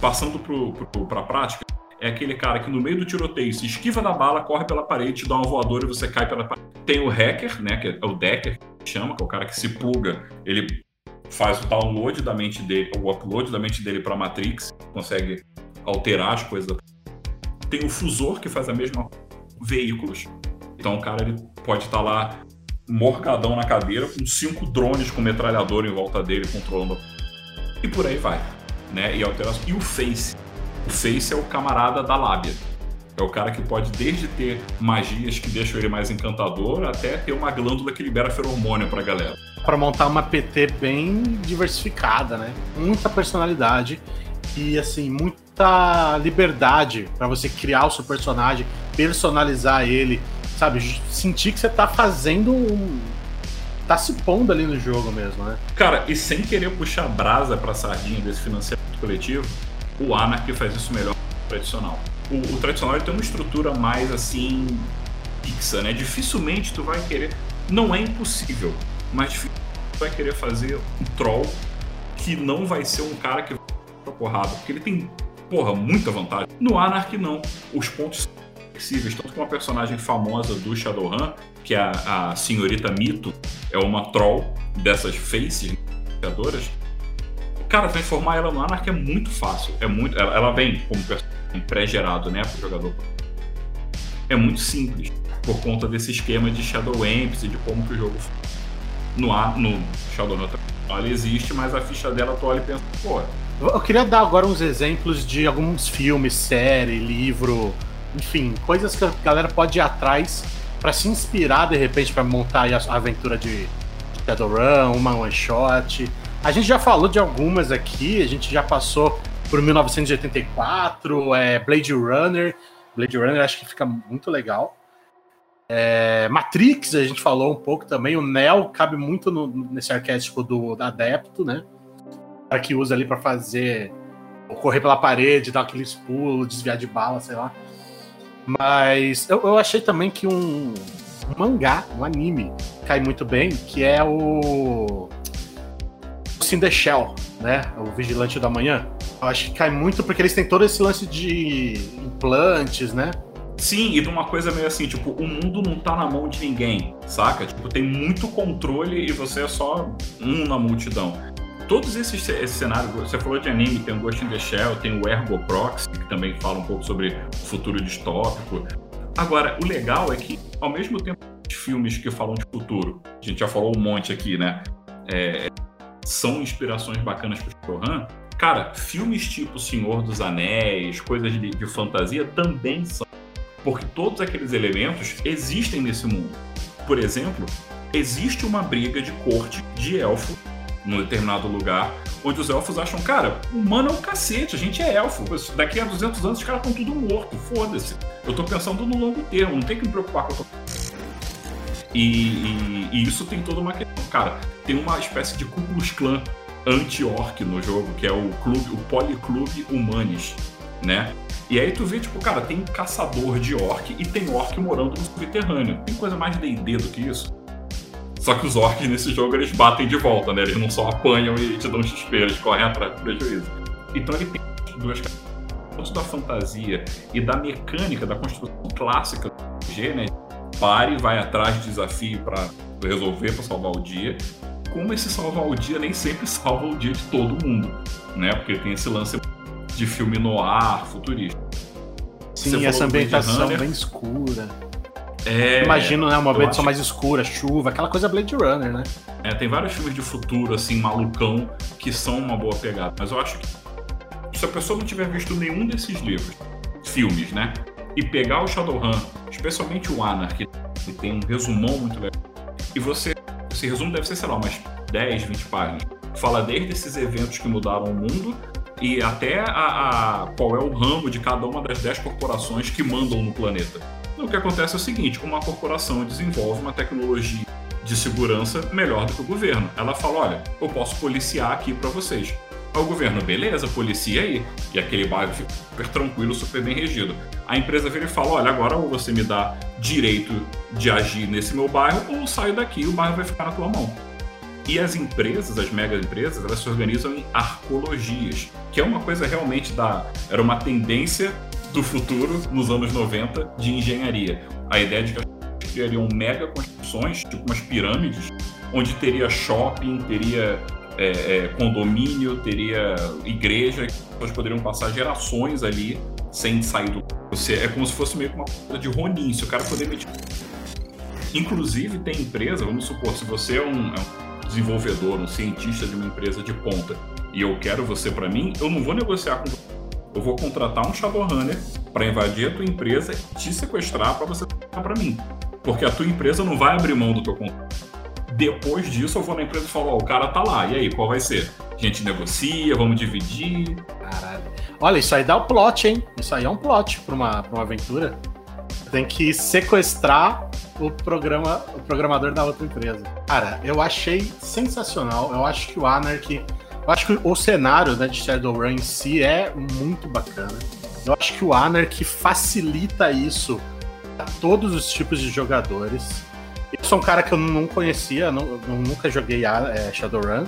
Passando pro, pra prática, é aquele cara que no meio do tiroteio se esquiva da bala, corre pela parede, dá uma voadora e você cai pela parede. Tem o hacker, né, que é o decker, que chama, que é o cara que se pluga, ele faz o download da mente dele, o upload da mente dele para Matrix, consegue alterar as coisas. Tem o fusor que faz a mesma coisa, veículos. Então o cara ele pode estar lá morgadão na cadeira com cinco drones com metralhador em volta dele controlando e por aí vai, né? E. E o face, o face é o camarada da lábia. É o cara que pode desde ter magias que deixam ele mais encantador até ter uma glândula que libera feromônio pra galera. Pra montar uma PT bem diversificada, né? Muita personalidade e, assim, muita liberdade pra você criar o seu personagem, personalizar ele, sabe? Sentir que você tá fazendo um. tá se pondo ali no jogo mesmo, né? Cara, e sem querer puxar brasa pra sardinha desse financiamento coletivo, o Anarchy faz isso melhor que o tradicional. O, o tradicional tem uma estrutura mais assim fixa, né? Dificilmente tu vai querer. Não é impossível, mas dificilmente tu vai querer fazer um troll que não vai ser um cara que vai pra porrada, porque ele tem, porra, muita vantagem. No Anarchy não. Os pontos são flexíveis, tanto que uma personagem famosa do Shadowrun, que é a, a senhorita Mito, é uma troll dessas faces criadoras. Cara, transformar ela no Anarchy é muito fácil. É muito, ela, ela vem como personagem pré-gerado, né, pro jogador. É muito simples, por conta desse esquema de Shadow Amps e de como que o jogo no, A- no ela existe, mas a ficha dela tu olha e pensa, pô, Eu queria dar agora uns exemplos de alguns filmes, série, livro, enfim, coisas que a galera pode ir atrás pra se inspirar de repente pra montar a aventura de Shadowrun, uma one shot. A gente já falou de algumas aqui, a gente já passou por 1984, é, Blade Runner. Blade Runner acho que fica muito legal. É, Matrix, a gente falou um pouco também. O Neo cabe muito no- nesse arquétipo do, do adepto, né? O cara que usa ali pra fazer correr pela parede, dar aqueles pulos, desviar de bala, sei lá. Mas eu, eu achei também que um, um mangá, um anime, cai muito bem, que é o Sim the Shell, né? O Vigilante da Manhã. Eu acho que cai muito porque eles têm todo esse lance de implantes, né? Sim, e de uma coisa meio assim, tipo, o mundo não tá na mão de ninguém, saca? Tipo, tem muito controle e você é só um na multidão. Todos esses, esses cenários, você falou de anime, tem o Ghost in the Shell, tem o Ergo Proxy, que também fala um pouco sobre futuro distópico. Agora, o legal é que, ao mesmo tempo, os filmes que falam de futuro, a gente já falou um monte aqui, né? É, são inspirações bacanas para o. Cara, filmes tipo Senhor dos Anéis, coisas de, de fantasia também são. Porque todos aqueles elementos existem nesse mundo. Por exemplo, existe uma briga de corte de elfo num determinado lugar, onde os elfos acham, cara, humano é um cacete, a gente é elfo. Daqui a 200 anos os caras estão tudo morto, foda-se. Eu tô pensando no longo termo, não tem que me preocupar com a e, e, e, isso tem toda uma questão. Cara, tem uma espécie de Ku Klan anti-orc no jogo, que é o clube, o Policlube Humanis, né? E aí tu vê, tipo, cara, tem caçador de orc e tem orc morando no subterrâneo. Tem coisa mais D&D do que isso? Só que os orcs nesse jogo eles batem de volta, né? Eles não só apanham e te dão XP, eles correm atrás do prejuízo. Então ele tem duas tanto da fantasia e da mecânica, da construção clássica do RPG, né? Pare, vai atrás de desafio para resolver, para salvar o dia. Como esse salvar o dia nem sempre salva o dia de todo mundo, né? Porque tem esse lance de filme no ar, futurista. Sim, essa ambientação bem escura. É, Imagino, né, uma ambientação mais escura, chuva, aquela coisa Blade Runner, né? É, tem vários filmes de futuro, assim, malucão, que são uma boa pegada. Mas eu acho que se a pessoa não tiver visto nenhum desses livros, filmes, né? E pegar o Shadowrun, especialmente o Anarchy, que tem um resumão muito legal, e você. Esse resumo deve ser, sei lá, umas 10, 20 páginas. Fala desde esses eventos que mudaram o mundo e até a, a, qual é o ramo de cada uma das 10 corporações que mandam no planeta. O que acontece é o seguinte: uma corporação desenvolve uma tecnologia de segurança melhor do que o governo. Ela fala: olha, eu posso policiar aqui para vocês. O governo, beleza, policia aí. E aquele bairro fica super tranquilo, super bem regido. A empresa vira e fala: olha, agora ou você me dá direito de agir nesse meu bairro, ou saio daqui e o bairro vai ficar na tua mão. E as empresas, as mega empresas, elas se organizam em arcologias, que é uma coisa realmente da. Era uma tendência do futuro, nos anos 90, de engenharia. A ideia de que as criariam mega construções, tipo umas pirâmides, onde teria shopping, teria é, é, condomínio, teria igreja, que as pessoas poderiam passar gerações ali sem sair do. Você, é como se fosse meio que uma coisa de Ronin, se o cara poder medir. Inclusive, tem empresa, vamos supor, se você é um, é um desenvolvedor, um cientista de uma empresa de ponta e eu quero você para mim, eu não vou negociar com você eu vou contratar um Shadowrunner para invadir a tua empresa e te sequestrar para você para mim. Porque a tua empresa não vai abrir mão do teu contrato. Depois disso, eu vou na empresa e falo: Ó, oh, o cara tá lá, e aí, qual vai ser? A gente negocia, vamos dividir. Caralho. Olha, isso aí dá o plot, hein? Isso aí é um plot pra uma, pra uma aventura. Tem que sequestrar o, programa, o programador da outra empresa. Cara, eu achei sensacional. Eu acho que o Anarchy eu acho que o cenário né, de Shadowrun em si é muito bacana. Eu acho que o Anarchy facilita isso a todos os tipos de jogadores. Sou um cara que eu não conhecia, não, nunca joguei é, Shadowrun.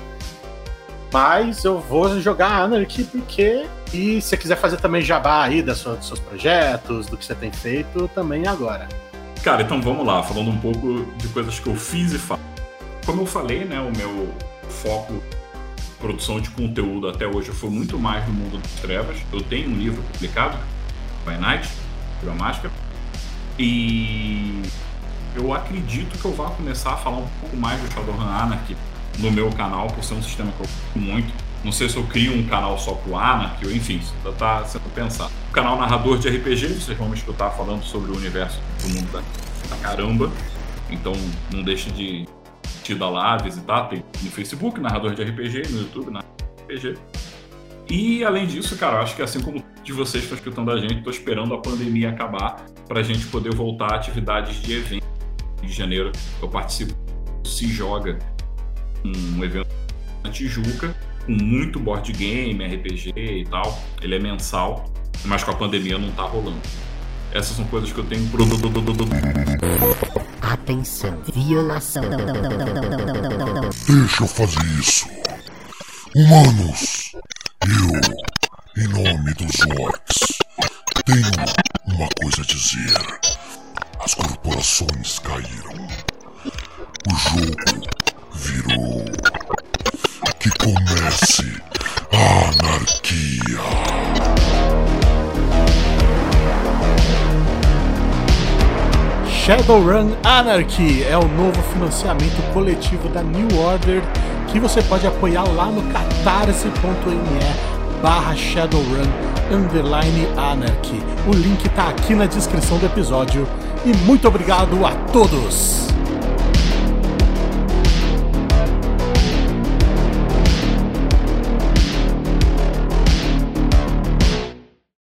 Mas eu vou jogar Anarchy porque. E se você quiser fazer também jabá aí das suas, dos seus projetos, do que você tem feito, também agora. Cara, então vamos lá, falando um pouco de coisas que eu fiz e faço. Como eu falei, né, o meu foco produção de conteúdo até hoje foi muito mais no mundo das trevas. Eu tenho um livro publicado, By Night, a Máscara, e eu acredito que eu vá começar a falar um pouco mais do Shadowrun Anarchy no meu canal, por ser um sistema que eu gosto muito. Não sei se eu crio um canal só pro Anarchy, ou enfim, isso está sendo pensado. O canal Narrador de RPG, vocês vão me escutar falando sobre o universo do mundo da, da caramba. Então não deixe de curtida lá, visitar, tem no Facebook, narrador de RPG, no YouTube, narrador de RPG. E além disso, cara, eu acho que assim como de vocês estão escutando a gente, estou esperando a pandemia acabar para a gente poder voltar a atividades de evento. Em janeiro eu participo do Se Joga, um evento na Tijuca, com muito board game, RPG e tal. Ele é mensal, mas com a pandemia não tá rolando. Essas são coisas que eu tenho. Atenção, violação. Deixa eu fazer isso. Humanos, eu, em nome dos orcs, tenho uma coisa a dizer. As corporações caíram. O jogo virou. Que comece a anarquia. Shadowrun Anarchy é o novo financiamento coletivo da New Order que você pode apoiar lá no catarse.me barra Shadowrun underline Anarchy. O link tá aqui na descrição do episódio. E muito obrigado a todos!